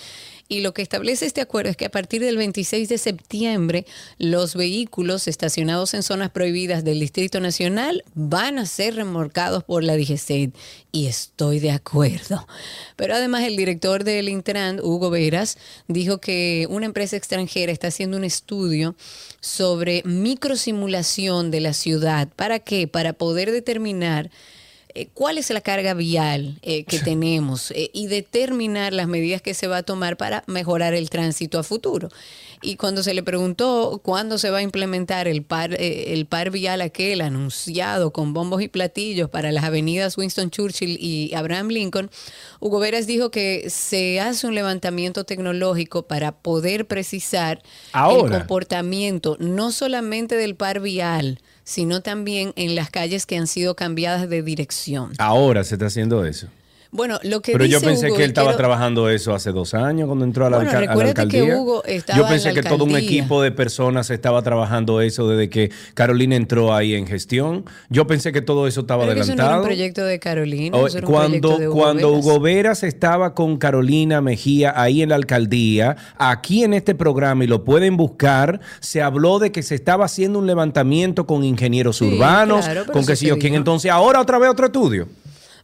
Y lo que establece este acuerdo es que a partir del 26 de septiembre los vehículos estacionados en zonas prohibidas del Distrito Nacional van a ser remolcados por la DGCED. Y estoy de acuerdo. Pero además el director del Intran, Hugo Veras, dijo que una empresa extranjera está haciendo un estudio sobre microsimulación de la ciudad. ¿Para qué? Para poder determinar eh, cuál es la carga vial eh, que tenemos eh, y determinar las medidas que se va a tomar para mejorar el tránsito a futuro. Y cuando se le preguntó cuándo se va a implementar el par, el par vial aquel anunciado con bombos y platillos para las avenidas Winston Churchill y Abraham Lincoln, Hugo Veras dijo que se hace un levantamiento tecnológico para poder precisar el Ahora. comportamiento no solamente del par vial, sino también en las calles que han sido cambiadas de dirección. Ahora se está haciendo eso. Bueno, lo que Pero yo pensé Hugo, que él estaba quiero- trabajando eso hace dos años cuando entró a la, Bueno, alca- a la recuérdate que alcaldía. Hugo estaba yo en pensé la que todo un alcaldía. equipo de personas estaba trabajando eso desde que Carolina entró ahí en gestión. Yo pensé que todo eso estaba Pero que eso no era adelantado. un proyecto de Carolina, O- eso era un proyecto cuando de Hugo cuando Veras. Hugo Veras estaba con Carolina Mejía ahí en la alcaldía, aquí en este programa, y lo pueden buscar, se habló de que se estaba haciendo un levantamiento con ingenieros Sí, urbanos, claro, con eso que sí se o quién. Entonces, ahora otra vez otro estudio.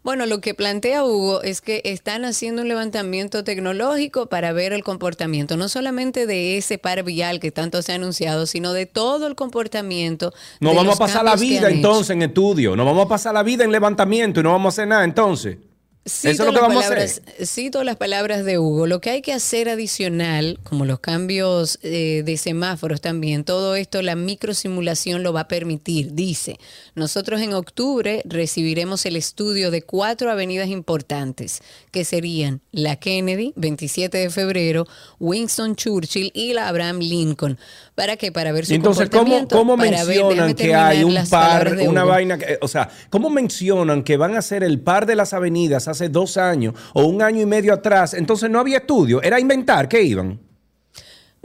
Bueno, lo que plantea Hugo es que están haciendo un levantamiento tecnológico para ver el comportamiento, no solamente de ese par vial que tanto se ha anunciado, sino de todo el comportamiento. De vamos a pasar la vida hecho. entonces en estudio, nos vamos a pasar la vida en levantamiento y no vamos a hacer nada entonces. Cito Eso es lo que las vamos a palabras- hacer. Cito las palabras de Hugo. Lo que hay que hacer adicional, como los cambios eh, de semáforos también, todo esto la microsimulación lo va a permitir. Dice, nosotros en octubre recibiremos el estudio de cuatro avenidas importantes, que serían la Kennedy, 27 de febrero, Winston Churchill y la Abraham Lincoln. ¿Para qué? Para ver su Entonces, ¿cómo, comportamiento. cómo para mencionan que hay un par, de una Hugo. vaina, que- o sea, ¿cómo mencionan que van a ser el par de las avenidas hace dos años o un año y medio atrás? Entonces no había estudio, era inventar, ¿qué iban?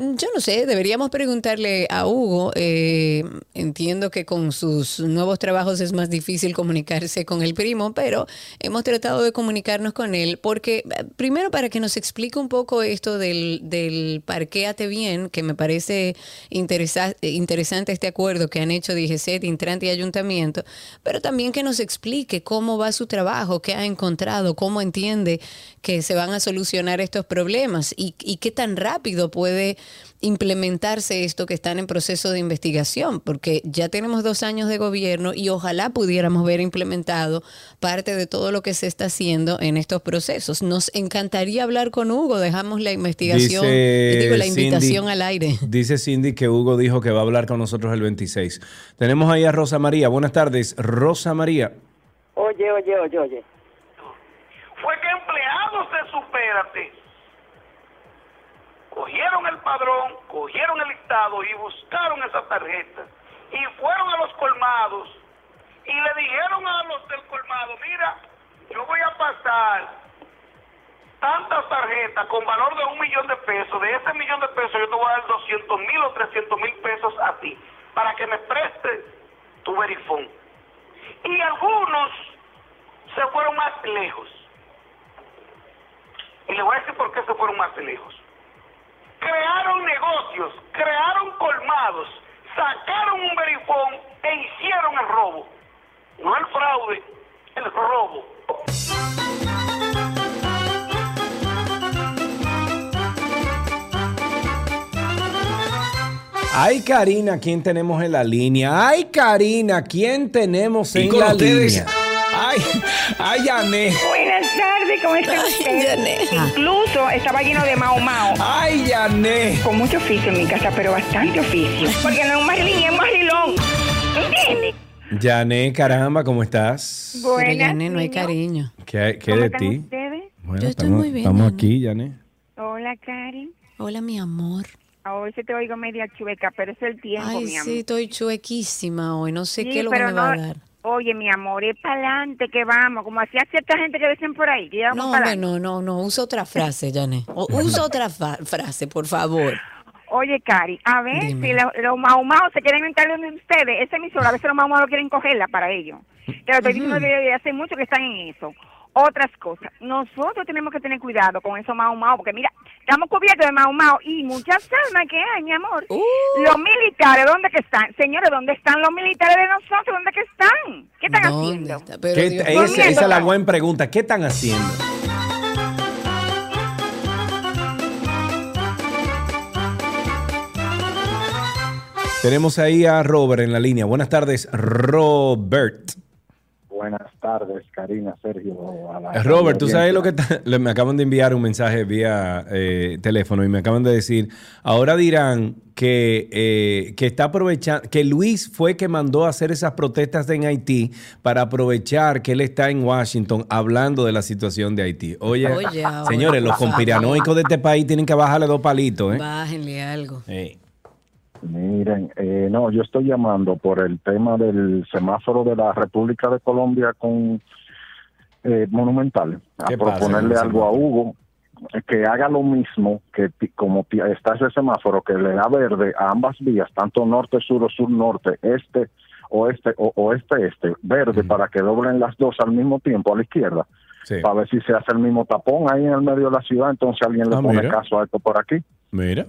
Yo no sé, deberíamos preguntarle a Hugo. eh, entiendo que con sus nuevos trabajos es más difícil comunicarse con el primo, pero hemos tratado de comunicarnos con él porque, eh, primero, para que nos explique un poco esto del, del parquéate bien, que me parece eh, interesante este acuerdo que han hecho DGCET, Intrant y Ayuntamiento, pero también que nos explique cómo va su trabajo, qué ha encontrado, cómo entiende que se van a solucionar estos problemas y, y qué tan rápido puede implementarse esto que están en proceso de investigación, porque ya tenemos dos años de gobierno y ojalá pudiéramos ver implementado parte de todo lo que se está haciendo en estos procesos. Nos encantaría hablar con Hugo, dejamos la investigación, Dice digo, la Cindy- invitación al aire. Dice Cindy que Hugo dijo que va a hablar con nosotros el 26. Tenemos ahí a Rosa María. Buenas tardes, Rosa María. Oye, oye, oye, oye. fue que empleados de Supérate cogieron el padrón, cogieron el listado y buscaron esas tarjetas y fueron a los colmados y le dijeron a los del colmado, mira, yo voy a pasar tantas tarjetas con valor de un millón de pesos, de ese millón de pesos yo te voy a dar 200 mil o 300 mil pesos a ti para que me preste tu verifón. Y algunos se fueron más lejos. Y le voy a decir por qué se fueron más lejos. Crearon negocios, crearon colmados, sacaron un verifón e hicieron el robo. No el fraude, el robo. Ay, Karina, ¿quién tenemos en la línea? Ay, Karina, ¿quién tenemos Y en con la ustedes- línea? Ay, ay, Yané. Buenas tardes, ¿cómo están ustedes? Incluso estaba lleno de mao mao. Ay, Yané. Con mucho oficio en mi casa, pero bastante oficio. Porque no es un marlín, es un marrilón. ¿Entiendes? Yané, caramba, ¿cómo estás? Buenas, Yané, no hay cariño. ¿Qué, qué ¿Cómo de están ti? ustedes? Bueno, Yo estoy estamos, muy bien, Estamos Yané. aquí, Yané. Hola, Karen. Hola, mi amor. Hoy se te oigo media chueca, pero es el tiempo, Ay, mi amor. sí, estoy chuequísima hoy. No sé Sí, qué es lo que me va a dar. Oye, mi amor, es para adelante que vamos, como hacía cierta gente que dicen por ahí. Que No, para hombre, no, no, no. Usa otra frase, Janet. Usa otra frase, por favor. Oye, Cari, a ver Dime. si los mahumados se quieren entrar de ustedes. Esa emisora, a veces los mahumados quieren cogerla para ellos. Te lo estoy diciendo desde hace mucho que están en eso. Otras cosas. Nosotros tenemos que tener cuidado con eso Mao Mao, porque mira, estamos cubiertos de Mao Mao y muchas armas que hay, mi amor. Uh. Los militares, ¿dónde que están? Señores, ¿dónde están los militares de nosotros? ¿Dónde que están? ¿Qué están haciendo? ¿Qué- esa, esa es la buena pregunta. ¿Qué están haciendo? Tenemos ahí a Robert en la línea. Buenas tardes, Robert. Buenas tardes, Karina, Sergio. a la- Eh, Robert, tú sabes lo que está- le- me acaban de enviar un mensaje vía eh, teléfono y me acaban de decir, ahora dirán que, eh, que está aprovechando, que Luis fue que mandó a hacer esas protestas en Haití para aprovechar que él está en Washington hablando de la situación de Haití. Oye, señores, los [LAUGHS] conspiranoicos de este país tienen que bajarle dos palitos, ¿eh? Bájenle algo. Miren, eh, no, yo estoy llamando por el tema del semáforo de la República de Colombia con eh, Monumental. A ¿Qué pasa proponerle algo a Hugo que haga lo mismo que como está ese semáforo que le da verde a ambas vías, tanto norte-sur o sur-norte, este oeste o oeste-este, verde para que doblen las dos al mismo tiempo a la izquierda. Para ver si se hace el mismo tapón ahí en el medio de la ciudad, entonces alguien le Ah, pone mira. caso a esto por aquí. Mira.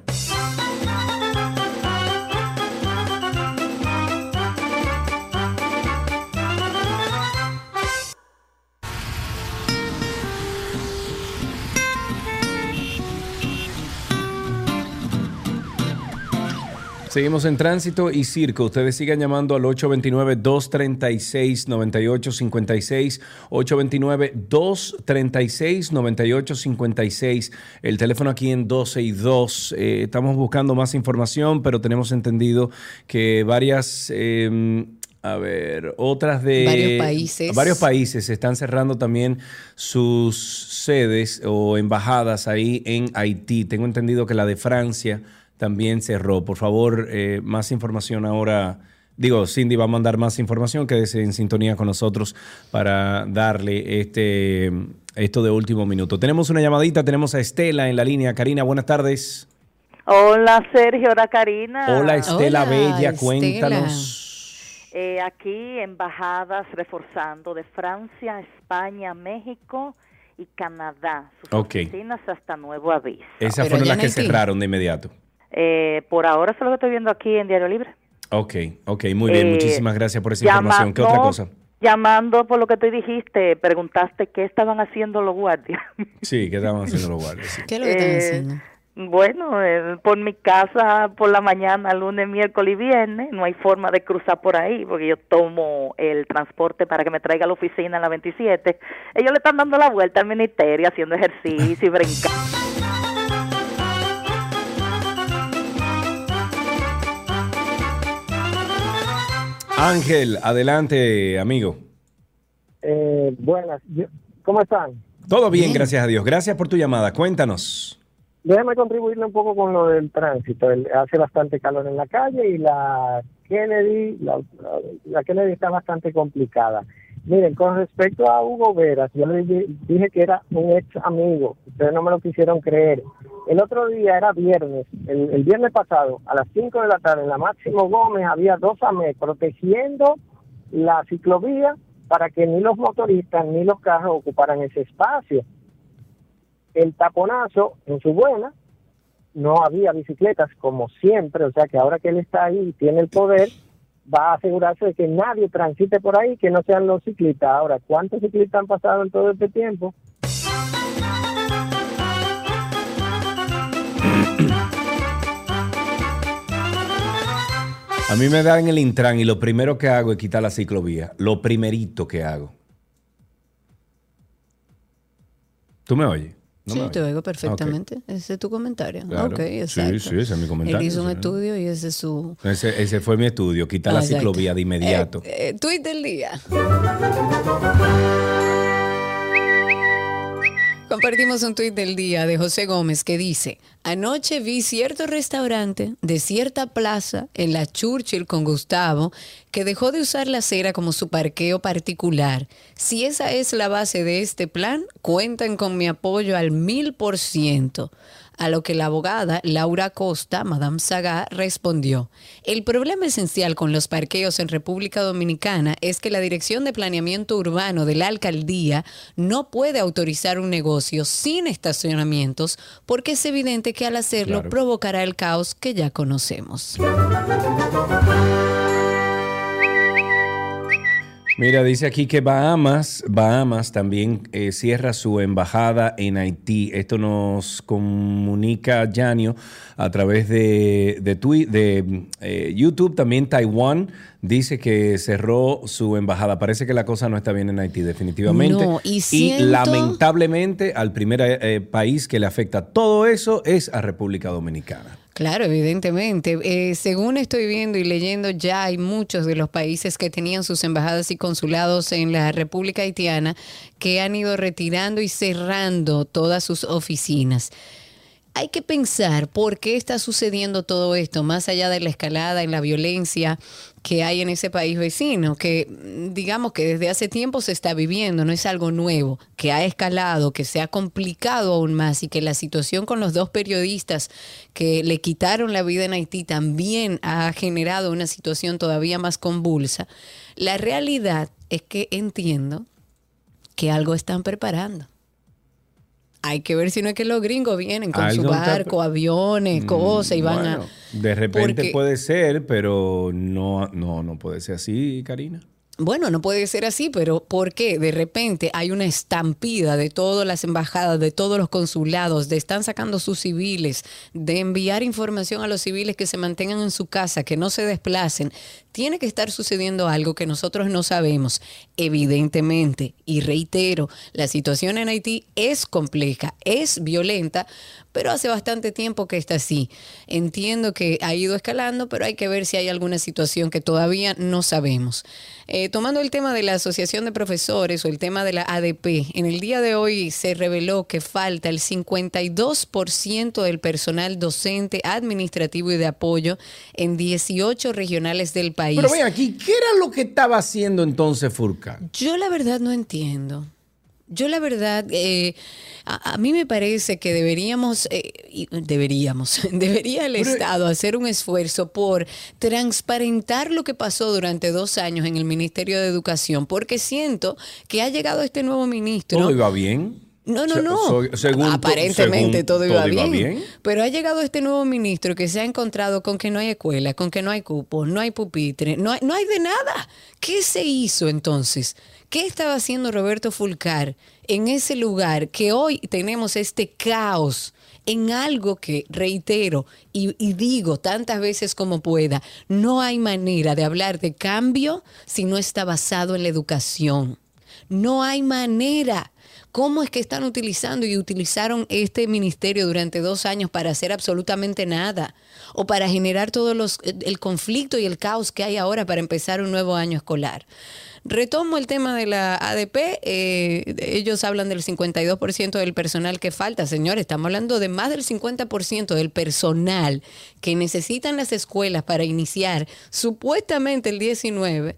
Seguimos en tránsito y circo. Ustedes sigan llamando al 829-236-9856. 829-236-9856. El teléfono aquí en 12 y 2. Eh, estamos buscando más información, pero tenemos entendido que varias... eh, a ver, otras de... Varios países. Varios países están cerrando también sus sedes o embajadas ahí en Haití. Tengo entendido que la de Francia también cerró. Por favor, eh, más información ahora. Digo, Cindy va a mandar más información, quédese en sintonía con nosotros para darle este, esto de último minuto. Tenemos una llamadita, tenemos a Estela en la línea. Karina, buenas tardes. Hola Sergio, hola Karina. Hola Estela Bella, cuéntanos. Eh, aquí embajadas reforzando de Francia, España, México y Canadá. Sus Ok. oficinas hasta nuevo aviso. Esas fueron las que cerraron de inmediato. Eh, por ahora eso es lo que estoy viendo aquí en Diario Libre. Ok, ok, muy bien. Eh, Muchísimas gracias por esa llama- información. ¿Qué otra cosa? Llamando por lo que tú dijiste, preguntaste qué estaban haciendo los guardias. [LAUGHS] Sí, ¿qué estaban haciendo los guardias? Sí. ¿Qué es lo que están Eh, haciendo? Bueno, eh, por mi casa por la mañana, lunes, miércoles y viernes, no hay forma de cruzar por ahí porque yo tomo el transporte para que me traiga a la oficina en la 27. Ellos le están dando la vuelta al ministerio, haciendo ejercicio y [LAUGHS] brincando. Ángel, adelante, amigo. Eh, buenas, ¿cómo están? Todo bien, gracias a Dios. Gracias por tu llamada. Cuéntanos. Déjame contribuirle un poco con lo del tránsito. El- hace bastante calor en la calle y la Kennedy, la Kennedy está bastante complicada. Miren, con respecto a Hugo Veras, yo le di- dije que era un ex amigo. Ustedes no me lo quisieron creer. El otro día era viernes, el, el viernes pasado, a las 5 de la tarde, en la Máximo Gómez había dos AME protegiendo la ciclovía para que ni los motoristas ni los carros ocuparan ese espacio el taponazo en su buena, no había bicicletas como siempre, o sea que ahora que él está ahí y tiene el poder, va a asegurarse de que nadie transite por ahí, que no sean los ciclistas. Ahora, ¿cuántos ciclistas han pasado en todo este tiempo? A mí me dan el Intran y lo primero que hago es quitar la ciclovía. Lo primerito que hago. ¿Tú me oyes? ¿No me sí, te oigo perfectamente. Ese es tu comentario. Claro. Ok, Sí, exacto. sí, ese es mi comentario, Él hizo un estudio y ese es su... Ese, ese fue mi estudio, quitar la Exacto. ciclovía de inmediato. Eh, eh, tweet del día. Compartimos un tuit del día de José Gómez que dice, anoche vi cierto restaurante de cierta plaza en la Churchill con Gustavo que dejó de usar la acera como su parqueo particular. Si esa es la base de este plan, cuentan con mi apoyo al mil por ciento. A lo que la abogada Laura Costa, Madame Saga, respondió, el problema esencial con los parqueos en República Dominicana es que la Dirección de Planeamiento Urbano de la Alcaldía no puede autorizar un negocio sin estacionamientos porque es evidente que al hacerlo Claro. provocará el caos que ya conocemos. Mira, dice aquí que Bahamas, Bahamas también eh, cierra su embajada en Haití. Esto nos comunica Janio a través de, de, twi- de, eh, YouTube. También Taiwán dice que cerró su embajada. Parece que la cosa no está bien en Haití, definitivamente. No, y siento- lamentablemente al primer eh, país que le afecta todo eso es a República Dominicana. Claro, evidentemente. Eh, según estoy viendo y leyendo, ya hay muchos de los países que tenían sus embajadas y consulados en la República Haitiana que han ido retirando y cerrando todas sus oficinas. Hay que pensar por qué está sucediendo todo esto, más allá de la escalada en la violencia que hay en ese país vecino, que mm, digamos que desde hace tiempo se está viviendo, no es algo nuevo, que ha escalado, que se ha complicado aún más y que la situación con los dos periodistas que le quitaron la vida en Haití también ha generado una situación todavía más convulsa. La realidad es que entiendo que algo están preparando. Hay que ver si no es que los gringos vienen con su está- barco, aviones, cosas y van Bueno, a... De repente Porque- puede ser, pero no, no, no puede ser así, Karina. Bueno, no puede ser así, pero ¿por qué? De repente hay una estampida de todas las embajadas, de todos los consulados, de están sacando sus civiles, de enviar información a los civiles que se mantengan en su casa, que no se desplacen. Tiene que estar sucediendo algo que nosotros no sabemos, evidentemente. Y reitero, la situación en Haití es compleja, es violenta, pero hace bastante tiempo que está así. Entiendo que ha ido escalando, pero hay que ver si hay alguna situación que todavía no sabemos. Eh, tomando el tema de la Asociación de Profesores o el tema de la ADP, en el día de hoy se reveló que falta el 52% del personal docente, administrativo y de apoyo en 18 regionales del país. Pero ven aquí, ¿qué era lo que estaba haciendo entonces Furcan? Yo la verdad no entiendo. Yo la verdad, eh, a, a mí me parece que deberíamos, eh, deberíamos, [LAUGHS] debería el Estado hacer un esfuerzo por transparentar lo que pasó durante dos años en el Ministerio de Educación, porque siento que ha llegado este nuevo ministro. ¿Todo iba bien? No, no, no. so- según tu- Aparentemente según todo, iba, todo iba bien. bien. Pero ha llegado este nuevo ministro que se ha encontrado con que no hay escuela, con que no hay cupos, no hay pupitre, no hay, no hay de nada. ¿Qué se hizo entonces? ¿Qué estaba haciendo Roberto Fulcar en ese lugar que hoy tenemos este caos? En algo que, reitero y, y digo tantas veces como pueda, no hay manera de hablar de cambio si no está basado en la educación. No hay manera. ¿Cómo es que están utilizando y utilizaron este ministerio durante dos años para hacer absolutamente nada? O para generar todo los, el conflicto y el caos que hay ahora para empezar un nuevo año escolar. Retomo el tema de la ADP. eh, ellos hablan del 52% del personal que falta. Señores, estamos hablando de más del 50% del personal que necesitan las escuelas para iniciar supuestamente el 19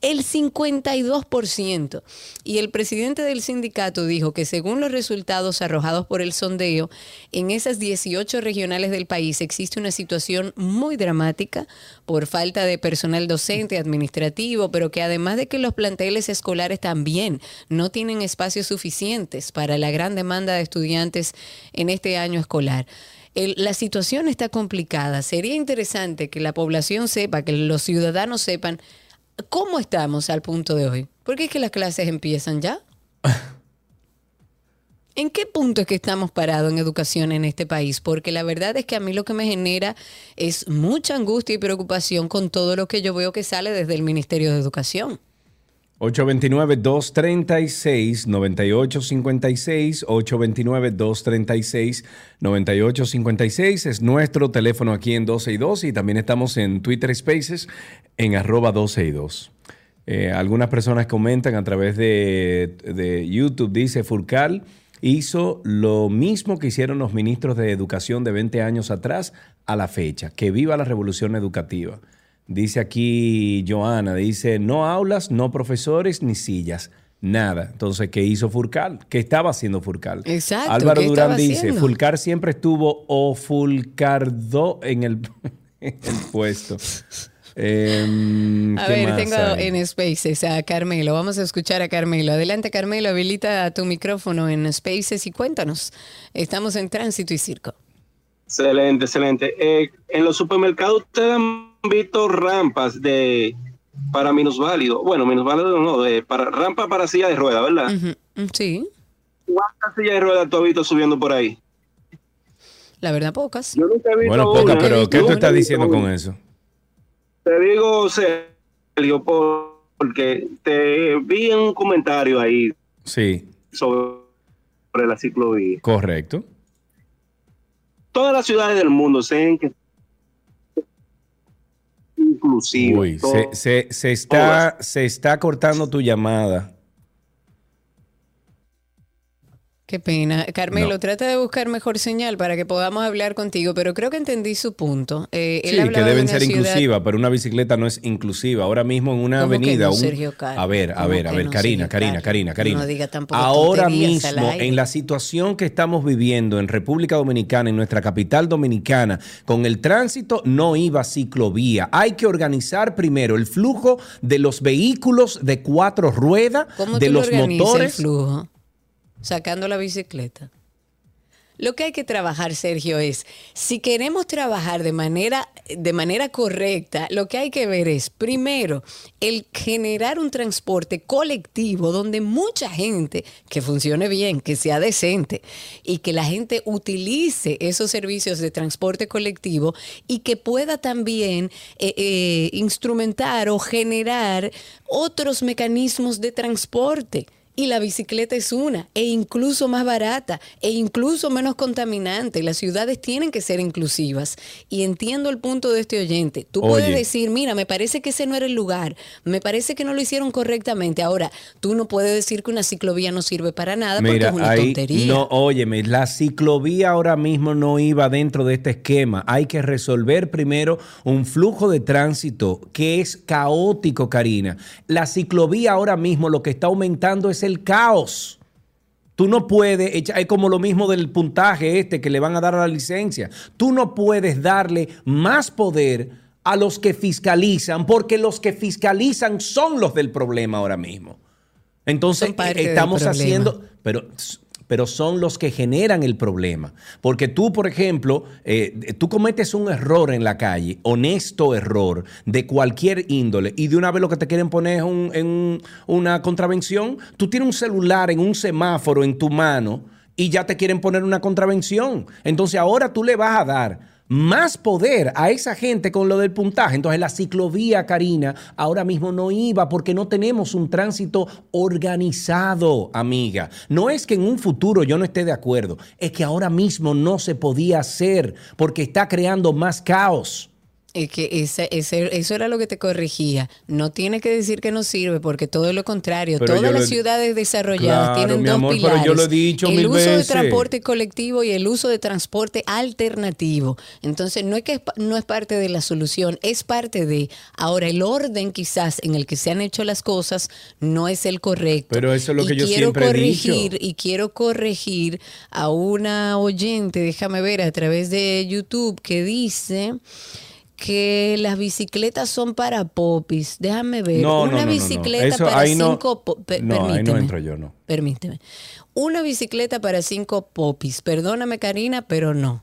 el 52%. Y el presidente del sindicato dijo que según los resultados arrojados por el sondeo, en esas 18 regionales del país existe una situación muy dramática por falta de personal docente, administrativo, pero que además de que los planteles escolares también no tienen espacios suficientes para la gran demanda de estudiantes en este año escolar. La situación está complicada. Sería interesante que la población sepa, que los ciudadanos sepan ¿Cómo estamos al punto de hoy? Porque es que las clases empiezan ya. [LAUGHS] ¿En qué punto es que estamos parados en educación en este país? Porque la verdad es que a mí lo que me genera es mucha angustia y preocupación con todo lo que yo veo que sale desde el Ministerio de Educación. 829-236-9856, 829-236-9856 es nuestro teléfono aquí en 12 y 2 y también estamos en Twitter Spaces en arroba 12 y 2. Eh, algunas personas comentan a través de, de YouTube, dice Furcal hizo lo mismo que hicieron los ministros de educación de 20 años atrás a la fecha. Que viva la revolución educativa. Dice aquí Joana, dice, no aulas, no profesores ni sillas, Nada. Entonces, ¿qué hizo Furcal? ¿Qué estaba haciendo Furcal? Exacto, Álvaro ¿qué Durán dice, haciendo? Fulcar siempre estuvo o Fulcardó en el, [LAUGHS] en el puesto. Em, A ¿qué ver, más tengo hay? en Spaces a Carmelo. Vamos a escuchar a Carmelo. Adelante, Carmelo. Habilita tu micrófono en Spaces y cuéntanos. Estamos en tránsito y circo. Excelente, excelente. Eh, en los supermercados ustedes han visto rampas de para minusválido. Bueno, minusválido no, de para rampa para silla de ruedas, ¿verdad? Mm, Sí, ¿Cuántas sillas de ruedas tú has visto subiendo por ahí? la verdad, pocas. Yo nunca he visto Bueno, poca, una. pero ¿qué tú estás diciendo con eso? Te digo, Sergio, por- porque te vi en un comentario ahí Sí, sobre la ciclovía. correcto. Todas las ciudades del mundo saben que inclusive. Uy, se, se- se está, se está cortando tu llamada. Qué pena. Carmelo, No. trata de buscar mejor señal para que podamos hablar contigo, pero creo que entendí su punto. Eh, él Sí, que de deben ser ciudad- inclusivas, pero una bicicleta no es inclusiva. Ahora mismo en una ¿Cómo que avenida. no, un- Sergio a ver, a ¿Cómo ver, a ver, no, Karina, Sergio Karina? Karina, Karina. No diga tampoco Ahora mismo, en la situación que estamos viviendo en República Dominicana, en nuestra capital dominicana, con el tránsito no iba ciclovía. Hay que organizar primero el flujo de los vehículos de cuatro ruedas, ¿Cómo de los motores. el flujo? Sacando la bicicleta. Lo que hay que trabajar, Sergio, es si queremos trabajar de manera, de manera correcta, lo que hay que ver es, primero, el generar un transporte colectivo donde mucha gente, que funcione bien, que sea decente y que la gente utilice esos servicios de transporte colectivo y que pueda también eh, eh, instrumentar o generar otros mecanismos de transporte. Y la bicicleta es una, e incluso más barata, e incluso menos contaminante. Las ciudades tienen que ser inclusivas. Y entiendo el punto de este oyente. Tú puedes decir, mira, me parece que ese no era el lugar, me parece que no lo hicieron correctamente. Ahora, tú no puedes decir que una ciclovía no sirve para nada porque es una ahí tontería. no, óyeme, la ciclovía ahora mismo no iba dentro de este esquema. Hay que resolver primero un flujo de tránsito que es caótico, Karina. La ciclovía ahora mismo lo que está aumentando es el caos. Tú no puedes, echar- es como lo mismo del puntaje este que le van a dar a la licencia. Tú no puedes darle más poder a los que fiscalizan, porque los que fiscalizan son los del problema ahora mismo. Entonces, del estamos haciendo, pero, pero son los que generan el problema. Porque tú, por ejemplo, eh, tú cometes un error en la calle, honesto error, de cualquier índole, y de una vez lo que te quieren poner es en un- una contravención. Tú tienes un celular en un semáforo en tu mano y ya te quieren poner una contravención. Entonces ahora tú le vas a dar más poder a esa gente con lo del puntaje. Entonces la ciclovía, Karina, ahora mismo no iba porque no tenemos un tránsito organizado, amiga. No es que en un futuro yo no esté de acuerdo, es que ahora mismo no se podía hacer porque está creando más caos. Es que ese- ese- eso era lo que te corregía. No tiene que decir que no sirve, porque todo lo contrario. Pero Todas las ciudades desarrolladas Claro, tienen mi dos amor, pero pilares. yo lo he dicho el mil uso de transporte colectivo y el uso de transporte alternativo. Entonces, no es que no es parte de la solución, es parte de. Ahora, el orden quizás en el que se han hecho las cosas no es el correcto. Pero eso es lo Y que yo quiero siempre he dicho. corregir, Y quiero corregir a una oyente, déjame ver, a través de YouTube, que dice que las bicicletas son para popis. Déjame ver. No, una no, no, no. bicicleta Eso para cinco po- per- No, ahí no entro yo, no. Permíteme. Una bicicleta para cinco popis. Perdóname, Karina, pero no.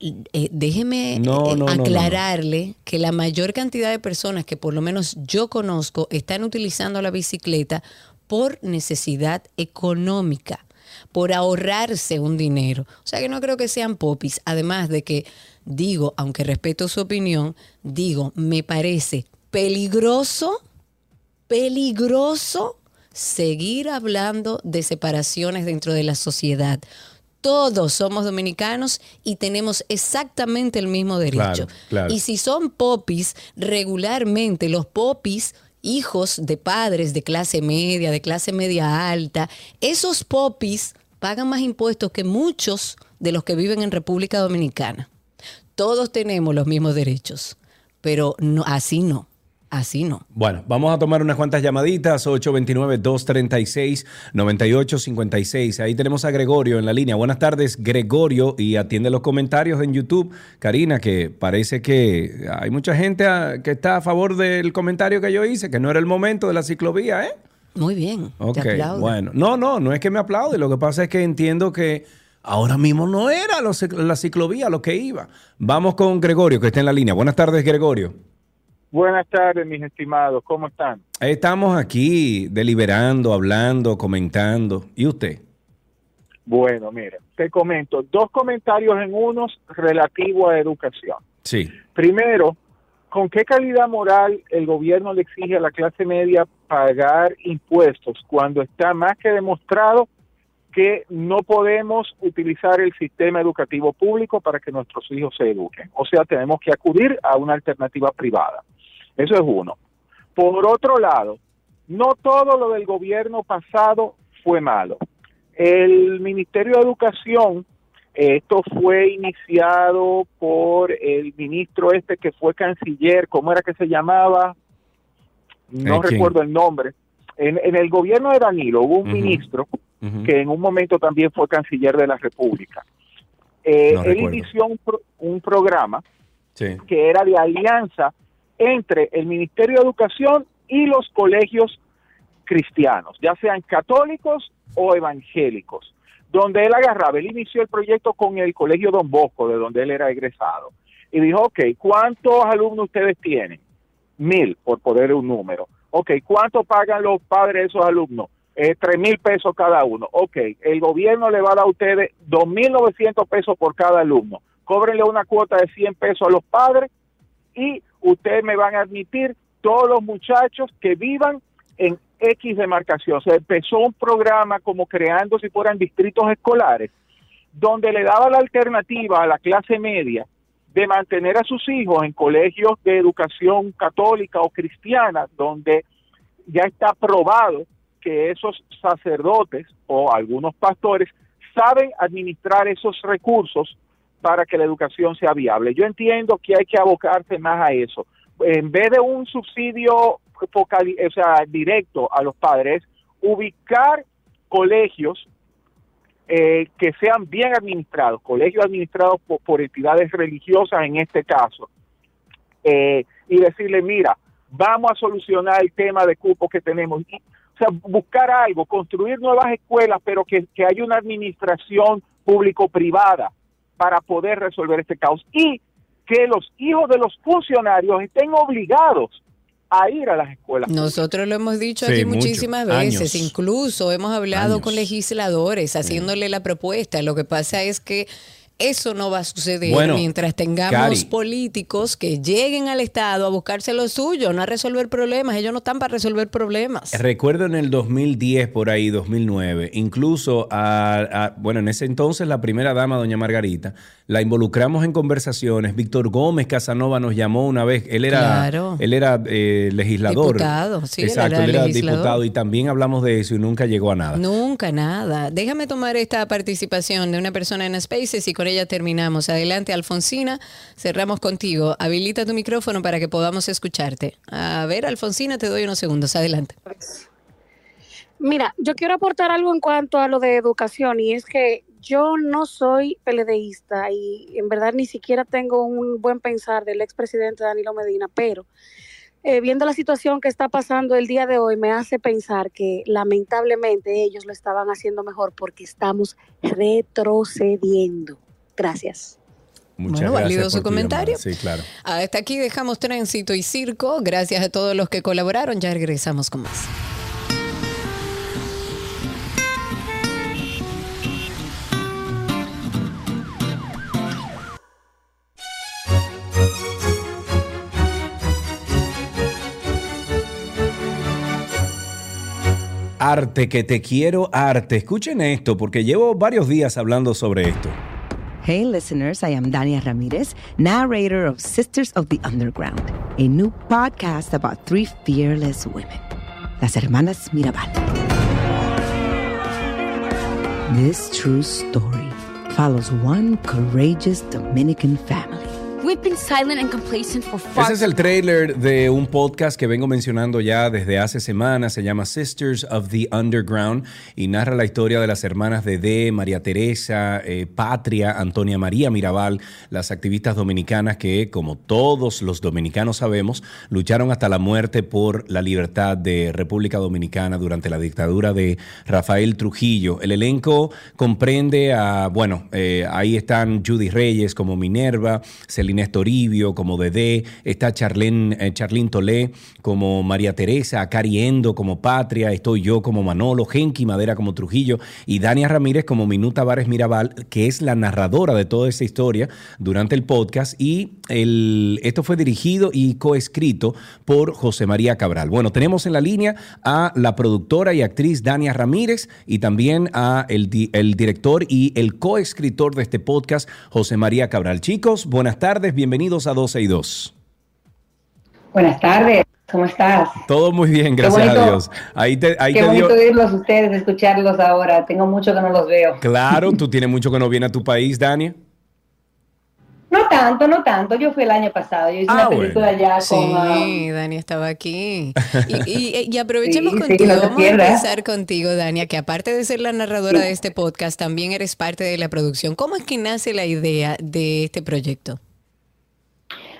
Eh, déjeme No, eh, no, no, aclararle que la mayor cantidad de personas que por lo menos yo conozco están utilizando la bicicleta por necesidad económica, por ahorrarse un dinero. O sea que no creo que sean popis. Además de que digo, aunque respeto su opinión, digo, me parece peligroso peligroso seguir hablando de separaciones dentro de la sociedad. Todos somos dominicanos y tenemos exactamente el mismo derecho. Claro, claro. Y si son popis, regularmente los popis, hijos de padres de clase media, de clase media alta, esos popis pagan más impuestos que muchos de los que viven en República Dominicana. Todos tenemos los mismos derechos, pero no, así no. así no. Bueno, vamos a tomar unas cuantas llamaditas, 829-236-9856. Ahí tenemos a Gregorio en la línea. Buenas tardes, Gregorio, y atiende los comentarios en YouTube. Karina, que parece que hay mucha gente a- que está a favor del comentario que yo hice, que no era el momento de la ciclovía, ¿eh? Muy bien. Ok, te bueno. No, no, no es que me aplaude. Lo que pasa es que entiendo que ahora mismo no era la ciclovía lo que iba. Vamos con Gregorio, que está en la línea. Buenas tardes, Gregorio. Buenas tardes, mis estimados. ¿Cómo están? Estamos aquí deliberando, hablando, comentando. ¿Y usted? Bueno, mira, te comento dos comentarios en unos relativo a educación. Sí. Primero, ¿con qué calidad moral el gobierno le exige a la clase media pagar impuestos cuando está más que demostrado que no podemos utilizar el sistema educativo público para que nuestros hijos se eduquen? O sea, tenemos que acudir a una alternativa privada. Eso es uno. Por otro lado, no todo lo del gobierno pasado fue malo. El Ministerio de Educación, esto fue iniciado por el ministro este que fue canciller, ¿cómo era que se llamaba? No ¿Eh, recuerdo el nombre. En, en el gobierno de Danilo hubo un ministro que en un momento también fue canciller de la República. Eh, No él recuerdo. inició un, pro- un programa Sí. que era de alianza entre el Ministerio de Educación y los colegios cristianos, ya sean católicos o evangélicos, donde él agarraba, él inició el proyecto con el Colegio Don Bosco, de donde él era egresado, y dijo, ok, ¿cuántos alumnos ustedes tienen? Mil, por poner un número. Ok, ¿cuánto pagan los padres de esos alumnos? Eh, Tres mil pesos cada uno. Ok, el gobierno le va a dar a ustedes dos mil novecientos pesos por cada alumno. Cóbrenle una cuota de 100 pesos a los padres y ustedes me van a admitir todos los muchachos que vivan en X demarcación. O sea, empezó un programa como creando si fueran distritos escolares, donde le daba la alternativa a la clase media de mantener a sus hijos en colegios de educación católica o cristiana, donde ya está probado que esos sacerdotes o algunos pastores saben administrar esos recursos para que la educación sea viable. Yo entiendo que hay que abocarse más a eso. En vez de un subsidio focali- o sea, directo a los padres, ubicar colegios eh, que sean bien administrados, colegios administrados por, entidades religiosas en este caso, eh, y decirle, mira, vamos a solucionar el tema de cupo que tenemos. O sea, buscar algo, construir nuevas escuelas, pero que, que haya una administración público-privada para poder resolver este caos y que los hijos de los funcionarios estén obligados a ir a las escuelas. Nosotros lo hemos dicho Sí, aquí mucho. muchísimas veces, Años. incluso hemos hablado con legisladores haciéndole la propuesta. Lo que pasa es que eso no va a suceder Bueno, mientras tengamos Cari. políticos que lleguen al Estado a buscarse lo suyo, no a resolver problemas. Ellos no están para resolver problemas. Recuerdo en el 2010, por ahí, 2009, incluso a, a- bueno, en ese entonces la primera dama, doña Margarita, la involucramos en conversaciones. Víctor Gómez Casanova nos llamó una vez, él era, Claro. él era eh, legislador. Diputado, sí, él Exacto, era él era legislador. diputado y también hablamos de eso y nunca llegó a nada. Nunca nada. Déjame tomar esta participación de una persona en Spaces y con ella terminamos. Adelante, Alfonsina. Cerramos contigo. Habilita tu micrófono para que podamos escucharte. A ver, Alfonsina, te doy unos segundos. Adelante. Mira, yo quiero aportar algo en cuanto a lo de educación y es que yo no soy peledeísta y en verdad ni siquiera tengo un buen pensar del expresidente Danilo Medina, pero eh, viendo la situación que está pasando el día de hoy me hace pensar que lamentablemente ellos lo estaban haciendo mejor porque estamos retrocediendo. Gracias. Muchas Bueno, válido gracias su comentario. Sí, claro. Hasta aquí dejamos tránsito y circo. Gracias a todos los que colaboraron. Ya regresamos con más. Arte, que te quiero, arte. Escuchen esto, porque llevo varios días hablando sobre esto. Hey, listeners, I am Dania Ramirez, narrator of Sisters of the Underground, a new podcast about three fearless women, las hermanas Mirabal. This true story follows one courageous Dominican family We've Ese es el trailer de un podcast que vengo mencionando ya desde hace semanas. Se llama Sisters of the Underground y narra la historia de las hermanas de D, María Teresa, eh, Patria, Antonia María Mirabal, las activistas dominicanas que, como todos los dominicanos sabemos, lucharon hasta la muerte por la libertad de República Dominicana durante la dictadura de Rafael Trujillo. El elenco comprende a, bueno, eh, ahí están Judy Reyes como Minerva, Celina Estoribio como Dede, está Charlene, eh, Tolé como María Teresa, Cari Endo como Patria, estoy yo como Manolo, Genki Madera como Trujillo y Dania Ramírez como Minuta Vares Mirabal, que es la narradora de toda esta historia durante el podcast y esto fue dirigido y coescrito por José María Cabral. Bueno, tenemos en la línea a la productora y actriz Dania Ramírez y también a el director y el coescritor de este podcast, José María Cabral. Chicos, buenas tardes, bienvenidos a 12 y 2. Buenas tardes, ¿cómo estás? Todo muy bien, gracias a. Dios. Ahí te, ahí Qué te dio... bonito oírlos ustedes, escucharlos ahora. Tengo mucho que no los veo. Claro, [LAUGHS] tú tienes mucho que no viene a tu país, Dania. No tanto, no tanto. Yo fui el año pasado. Yo hice Ah, una película ya Sí, con... um, Dani estaba aquí. [LAUGHS] Y, y- y aprovechemos Sí, sí, contigo, no vamos a empezar contigo, Dania, que aparte de ser la narradora de este podcast, también eres parte de la producción. ¿Cómo es que nace la idea de este proyecto?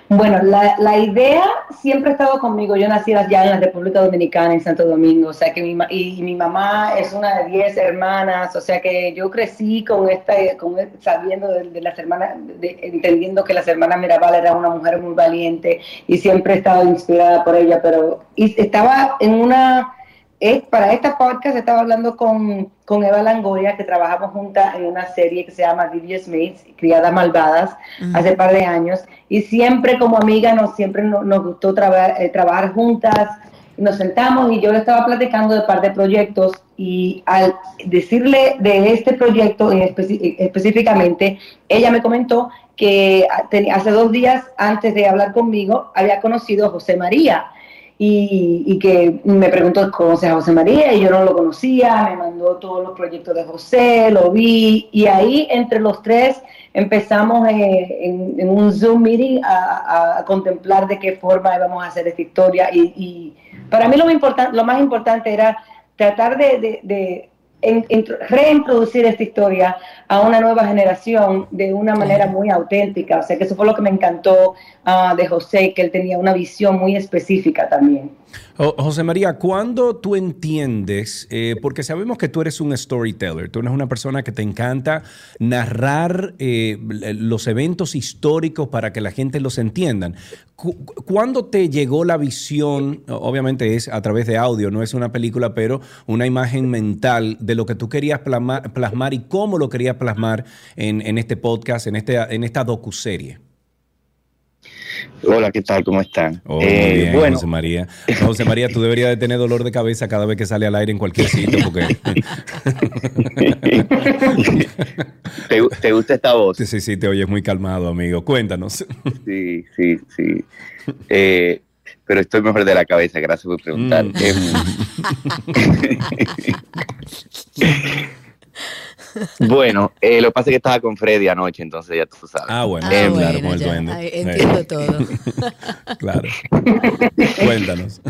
Bueno, la, la idea siempre ha estado conmigo. Yo nací allá en la República Dominicana, en Santo Domingo, o sea que mi, y, y mi mamá es una de diez hermanas, o sea que yo crecí con esta, con, sabiendo de, de las hermanas, de- entendiendo que las hermanas Mirabal era una mujer muy valiente y siempre he estado inspirada por ella, pero y estaba en una, es, para esta podcast estaba hablando con, con Eva Langoria, que trabajamos juntas en una serie que se llama Devious Mates, Criadas Malvadas, hace par de años, y siempre como amiga nos, siempre no- nos, gustó traba- eh, trabajar juntas, nos sentamos y yo le estaba platicando de par de proyectos y al decirle de este proyecto específicamente, ella me comentó que ah, hace dos días antes de hablar conmigo había conocido a José María y, y que me preguntó, ¿conoces a José María? Y yo no lo conocía, me mandó todos los proyectos de José, lo vi, y ahí entre los tres empezamos eh, en, un Zoom meeting a, contemplar de qué forma íbamos a hacer esta historia. Y, y para mí lo, importan- lo más importante era tratar de en- intro- reintroducir esta historia a una nueva generación de una manera muy auténtica. O sea, que eso fue lo que me encantó ah, de José, que él tenía una visión muy específica también. Jo- José María, ¿cuándo tú entiendes? eh, porque sabemos que tú eres un storyteller, tú eres una persona que te encanta narrar eh, los eventos históricos para que la gente los entiendan. Cu- ¿Cuándo te llegó la visión? Obviamente es a través de audio, no es una película, pero una imagen mental de lo que tú querías plasmar, y cómo lo querías plasmar en, este podcast, en, este, en esta docuserie. Hola, ¿qué tal? ¿Cómo están? Oh, Eh, muy bien, bueno, José María. No, José María, tú deberías de tener dolor de cabeza cada vez que sale al aire en cualquier sitio, porque... [LAUGHS] ¿te, te gusta esta voz? Sí, sí, sí, te oyes muy calmado, amigo. Cuéntanos. Sí, sí, sí. Eh, pero estoy mejor de la cabeza, gracias por preguntar. Mm. [LAUGHS] Bueno, eh, lo que pasa es que estaba con Freddy anoche, entonces ya tú sabes. Ah, bueno, claro, con el duende. Ay, entiendo todo. [LAUGHS] Claro. [LAUGHS] Cuéntanos.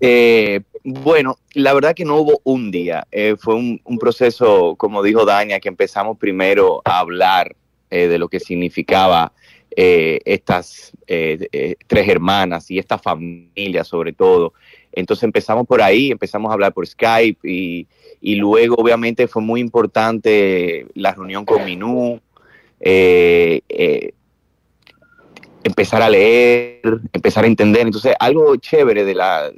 Eh, bueno, la verdad que no hubo un día. Eh, fue un, un proceso, como dijo Dania, que empezamos primero a hablar eh, de lo que significaba eh, estas eh, eh, tres hermanas y esta familia sobre todo. Entonces empezamos por ahí, empezamos a hablar por Skype y, y luego obviamente fue muy importante la reunión con Minú. eh, eh, empezar a leer, empezar a entender. Entonces, algo chévere de la,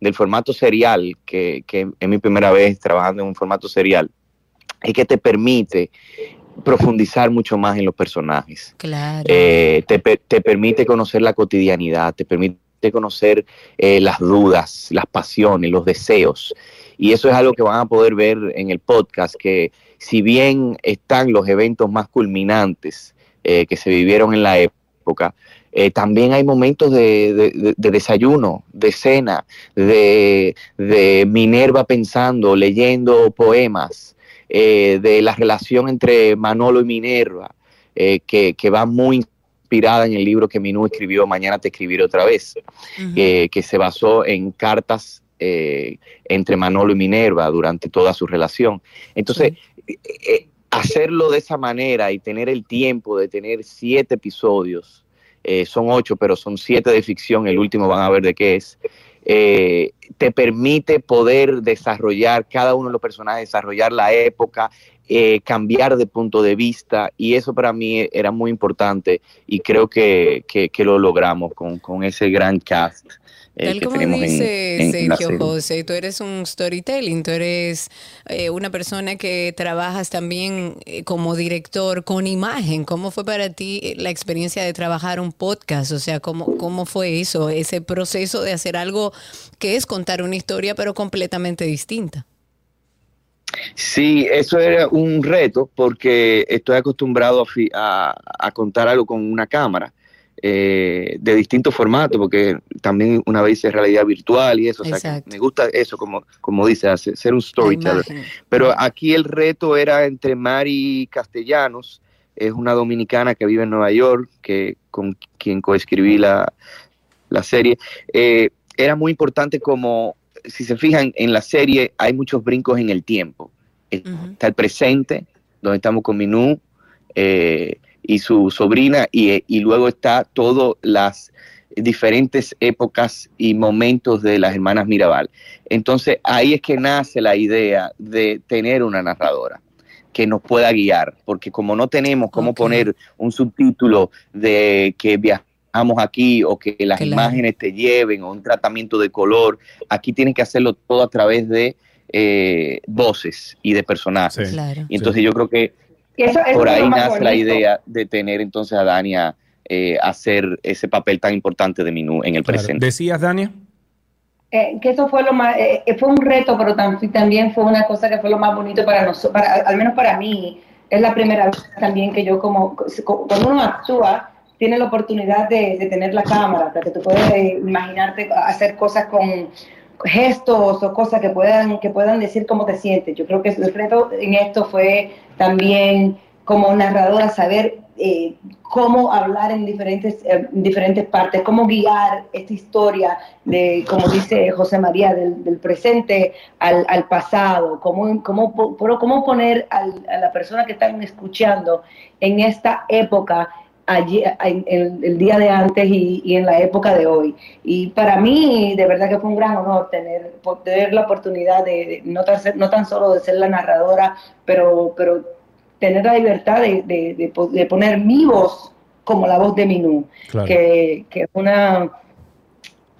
del formato serial, que, que es mi primera vez trabajando en un formato serial, es que te permite profundizar mucho más en los personajes. Claro. Eh, te, te permite conocer la cotidianidad, te permite conocer eh, las dudas, las pasiones, los deseos. Y eso es algo que van a poder ver en el podcast, que si bien están los eventos más culminantes eh, que se vivieron en la época, eh, también hay momentos de, de- de- de desayuno, de cena, de, de Minerva pensando, leyendo poemas, eh, de la relación entre Manolo y Minerva, eh, que, que va muy inspirada en el libro que Minú escribió, Mañana te escribiré otra vez, que se basó en cartas eh, entre Manolo y Minerva durante toda su relación. Entonces, eh, eh, hacerlo de esa manera y tener el tiempo de tener siete episodios, eh, son ocho, pero son siete de ficción, el último van a ver de qué es, eh, te permite poder desarrollar cada uno de los personajes, desarrollar la época, eh, cambiar de punto de vista y eso para mí era muy importante y creo que, que- que lo logramos con, con ese gran cast. Tal que como tenemos dice en- en la Sergio. José, tú eres un storytelling, tú eres eh, una persona que trabajas también eh, como director con imagen. ¿Cómo fue para ti eh, la experiencia de trabajar un podcast? O sea, ¿cómo, cómo fue eso, ese proceso de hacer algo que es contar una historia pero completamente distinta? Sí, eso era un reto porque estoy acostumbrado a, fi- a- a contar algo con una cámara eh, de distintos formatos, porque también una vez hice realidad virtual y eso, o sea, Exacto. me gusta eso, como, como dice, ser un storyteller. Pero aquí el reto era entre Mari Castellanos, es una dominicana que vive en Nueva York, que con quien coescribí la, la serie. Eh, era muy importante como, si se fijan en la serie, hay muchos brincos en el tiempo. Está el presente, donde estamos con Minú eh, y su sobrina, y, y luego está todas las diferentes épocas y momentos de las hermanas Mirabal. Entonces ahí es que nace la idea de tener una narradora que nos pueda guiar, porque como no tenemos cómo poner un subtítulo de que viajamos aquí o que las Claro. imágenes te lleven o un tratamiento de color, aquí tienes que hacerlo todo a través de eh, voces y de personajes. Claro. Y entonces yo creo que eso- eso por ahí nace la idea de tener entonces a Dania eh, hacer ese papel tan importante de Minú en el presente. ¿Decías, Dania? Eh, que eso fue lo más, eh, eh, fue un reto, pero tam- también fue una cosa que fue lo más bonito para nosotros, al menos para mí. Es la primera vez también que yo como, co- cuando uno actúa, tiene la oportunidad de, de tener la cámara, para que tú puedes eh, imaginarte hacer cosas con gestos o cosas que puedan, que puedan decir cómo te sientes. Yo creo que el reto en esto fue también como narradora saber eh, cómo hablar en diferentes, en diferentes partes, cómo guiar esta historia de, como dice José María, del, presente al, pasado, cómo, cómo, cómo poner al- a la persona que están escuchando en esta época, allí, en, en el día de antes y, y en la época de hoy. Y para mí, de verdad que fue un gran honor tener, tener la oportunidad de, de no, tan, ser- no tan solo de ser la narradora, pero, pero tener la libertad de, de- de po- de poner mi voz como la voz de Minú, Claro. que, que una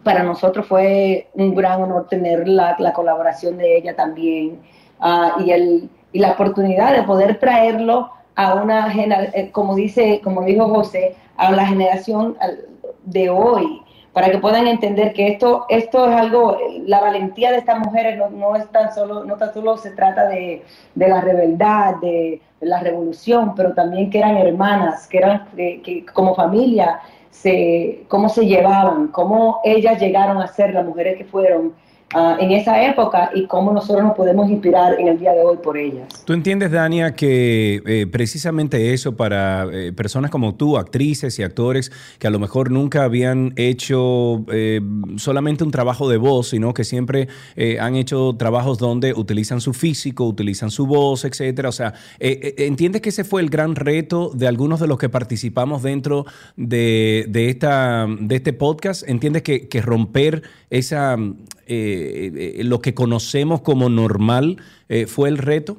para nosotros fue un gran honor tener la, la colaboración de ella también ah, y, el, y la oportunidad de poder traerlo a una eh, como dice como dijo José a la generación de hoy para que puedan entender que esto esto es algo la valentía de estas mujeres no, no es tan solo no tan solo se trata de, de la rebeldad de, la revolución pero también que eran hermanas que eran que- que como familia se, cómo se llevaban, cómo ellas llegaron a ser las mujeres que fueron ah, en esa época y cómo nosotros nos podemos inspirar en el día de hoy por ellas. ¿Tú entiendes, Dania, que eh, precisamente eso para eh, personas como tú, actrices y actores que a lo mejor nunca habían hecho eh, solamente un trabajo de voz, sino que siempre han hecho trabajos donde utilizan su físico, utilizan su voz, etcétera? O sea, ¿entiendes que ese fue el gran reto de algunos de los que participamos dentro de, de esta, de este podcast? ¿Entiendes que romper esa, eh, eh, lo que conocemos como normal eh, fue el reto?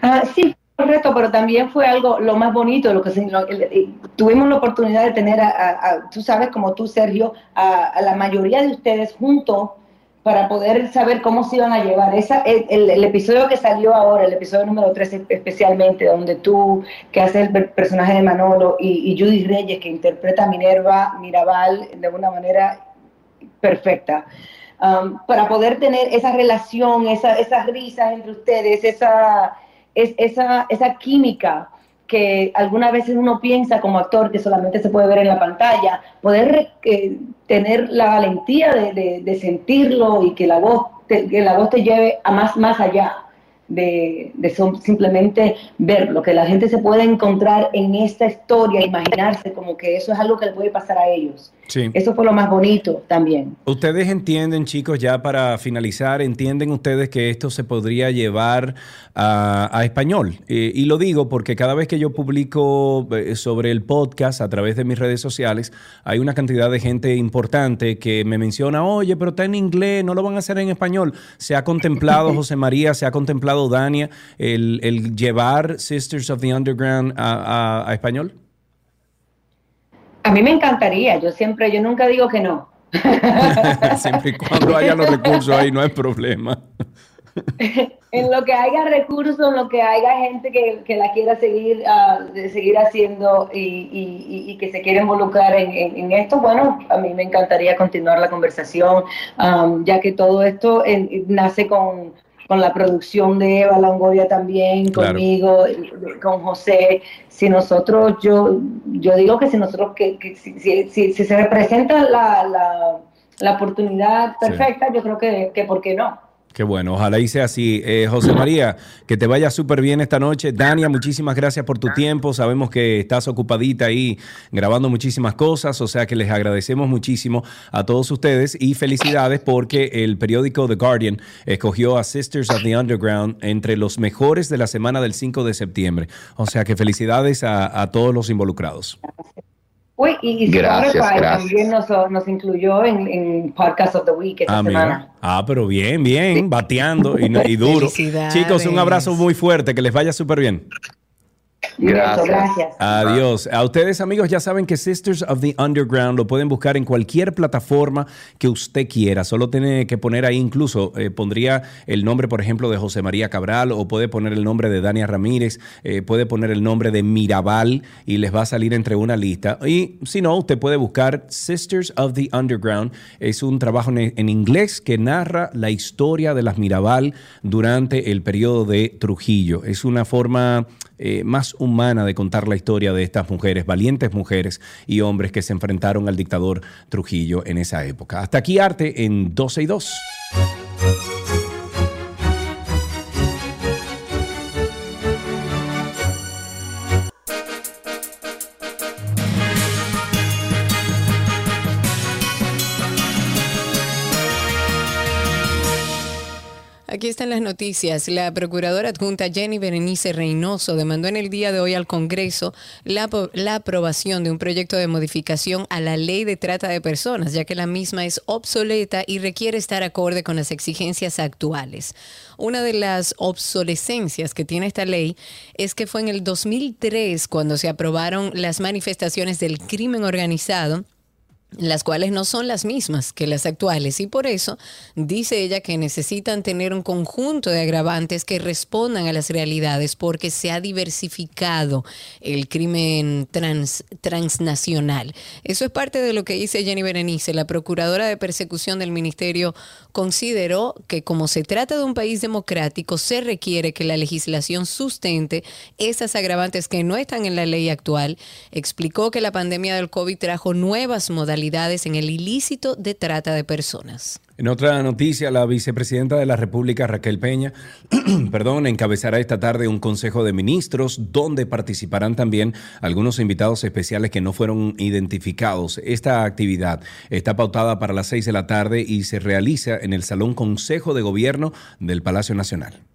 Ah, sí, fue un reto, pero también fue algo lo más bonito, lo que lo- el- el- tuvimos la oportunidad de tener, a, a- a- tú sabes, como tú, Sergio, a la mayoría de ustedes juntos para poder saber cómo se iban a llevar. Esa, el, el- episodio que salió ahora, el episodio número 3 especialmente, donde tú, que haces el per- personaje de Manolo, y, y Judy Reyes, que interpreta a Minerva Mirabal de una manera perfecta. Um, para poder tener esa relación, esa, esas risas entre ustedes, esa, es, esa, esa química que algunas veces uno piensa como actor que solamente se puede ver en la pantalla, poder eh, tener la valentía de, de- de sentirlo y que la voz te, que la voz te lleve a más, más allá de, de som- simplemente ver lo que la gente se puede encontrar en esta historia, imaginarse como que eso es algo que le puede pasar a ellos. Sí. Eso fue lo más bonito también. Ustedes entienden, chicos, ya para finalizar, entienden ustedes que esto se podría llevar a, a español. Eh, y lo digo porque cada vez que yo publico eh, sobre el podcast a través de mis redes sociales, hay una cantidad de gente importante que me menciona, oye, pero está en inglés, no lo van a hacer en español. Se ha contemplado, [LAUGHS] José María, se ha contemplado, Dania, el, el llevar Sisters of the Underground a, a- a español. A mí me encantaría, yo siempre, yo nunca digo que no. [LAUGHS] Siempre y cuando haya los recursos ahí, no hay problema. [LAUGHS] en lo que haya recursos, en lo que haya gente que, que la quiera seguir, ah, de seguir haciendo y, y- y- que se quiera involucrar en, en- en esto, bueno, a mí me encantaría continuar la conversación, am, ya que todo esto en- nace con, con la producción de Eva Longoria también, Claro. conmigo, con José. Si nosotros, yo, yo digo que si nosotros, que, que si, si- si- si se representa la, la, la oportunidad perfecta, yo creo que, que ¿por qué no? Qué bueno, ojalá y sea así. Eh, José María, que te vaya súper bien esta noche. Dania, muchísimas gracias por tu tiempo. Sabemos que estás ocupadita ahí grabando muchísimas cosas, o sea que les agradecemos muchísimo a todos ustedes y felicidades porque el periódico The Guardian escogió a Sisters of the Underground entre los mejores de la semana del 5 de septiembre. O sea que felicidades a, a todos los involucrados. Uy, y, y Gracias, Spotify gracias. también nos, nos incluyó en, en Podcast of the Week esta Ah, semana. mira. Ah, pero bien, bien, bateando y, y duro. [LAUGHS] Chicos, un abrazo muy fuerte, que les vaya súper bien. Gracias. gracias. Adiós. A ustedes, amigos, ya saben que Sisters of the Underground lo pueden buscar en cualquier plataforma que usted quiera. Solo tiene que poner ahí, incluso eh, pondría el nombre, por ejemplo, de José María Cabral o puede poner el nombre de Dania Ramírez, eh, puede poner el nombre de Mirabal y les va a salir entre una lista. Y si no, usted puede buscar Sisters of the Underground. Es un trabajo en, en inglés que narra la historia de las Mirabal durante el periodo de Trujillo. Es una forma eh, más humana de contar la historia de estas mujeres, valientes mujeres y hombres que se enfrentaron al dictador Trujillo en esa época. Hasta aquí arte en 12 y 2. Aquí están las noticias. La procuradora adjunta Jenny Berenice Reynoso demandó en el día de hoy al Congreso la, la aprobación de un proyecto de modificación a la ley de trata de personas, ya que la misma es obsoleta y requiere estar acorde con las exigencias actuales. Una de las obsolescencias que tiene esta ley es que fue en el 2003 cuando se aprobaron las manifestaciones del crimen organizado las cuales no son las mismas que las actuales y por eso dice ella que necesitan tener un conjunto de agravantes que respondan a las realidades porque se ha diversificado el crimen trans- transnacional. Eso es parte de lo que dice Jenny Berenice. La procuradora de persecución del ministerio consideró que como se trata de un país democrático se requiere que la legislación sustente esas agravantes que no están en la ley actual. Explicó que la pandemia del COVID trajo nuevas modalidades en el ilícito de trata de personas. En otra noticia, la vicepresidenta de la República, Raquel Peña, [CLEARS THROAT] perdón, encabezará esta tarde un consejo de ministros donde participarán también algunos invitados especiales que no fueron identificados. Esta actividad está pautada para las seis de la tarde y se realiza en el Salón Consejo de Gobierno del Palacio Nacional.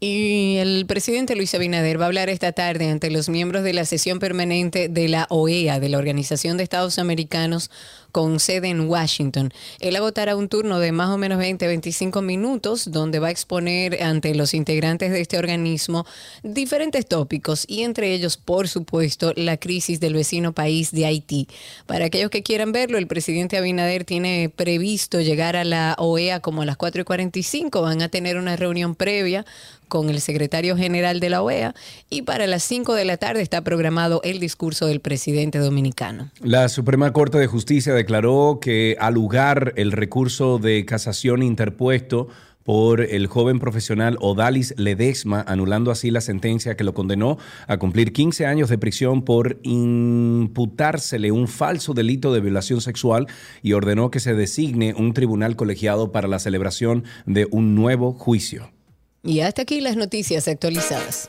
Y el presidente Luis Abinader va a hablar esta tarde ante los miembros de la sesión permanente de la OEA, de la Organización de Estados Americanos, con sede en Washington. Él agotará un turno de más o menos 20-25 minutos, donde va a exponer ante los integrantes de este organismo diferentes tópicos y entre ellos, por supuesto, la crisis del vecino país de Haití. Para aquellos que quieran verlo, el presidente Abinader tiene previsto llegar a la OEA como a las 4 y 45. Van a tener una reunión previa con el secretario general de la OEA y para las 5 de la tarde está programado el discurso del presidente dominicano. La Suprema Corte de Justicia declaró que al lugar el recurso de casación interpuesto por el joven profesional Odalis Ledesma, anulando así la sentencia que lo condenó a cumplir 15 años de prisión por imputársele un falso delito de violación sexual y ordenó que se designe un tribunal colegiado para la celebración de un nuevo juicio. Y hasta aquí las noticias actualizadas.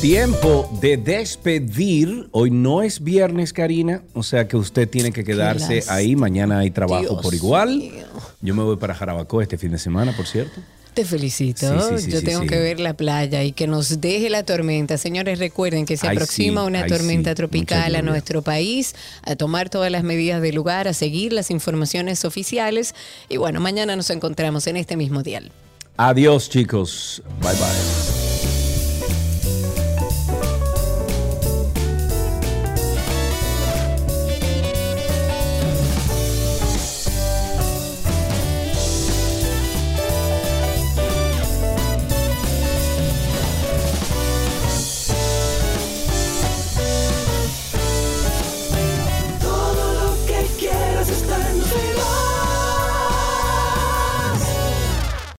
Tiempo de despedir. Hoy no es viernes, Karina, o sea que usted tiene que quedarse ahí. Mañana hay trabajo Dios por igual. Yo me voy para Jarabacoa este fin de semana, por cierto. Te felicito. Sí, sí, sí, Yo tengo que ver la playa y que nos deje la tormenta. Señores, recuerden que se Ay, aproxima una ay, tormenta tropical a nuestro país, a tomar todas las medidas del lugar, a seguir las informaciones oficiales. Y bueno, mañana nos encontramos en este mismo dial. Adiós, chicos. Bye bye.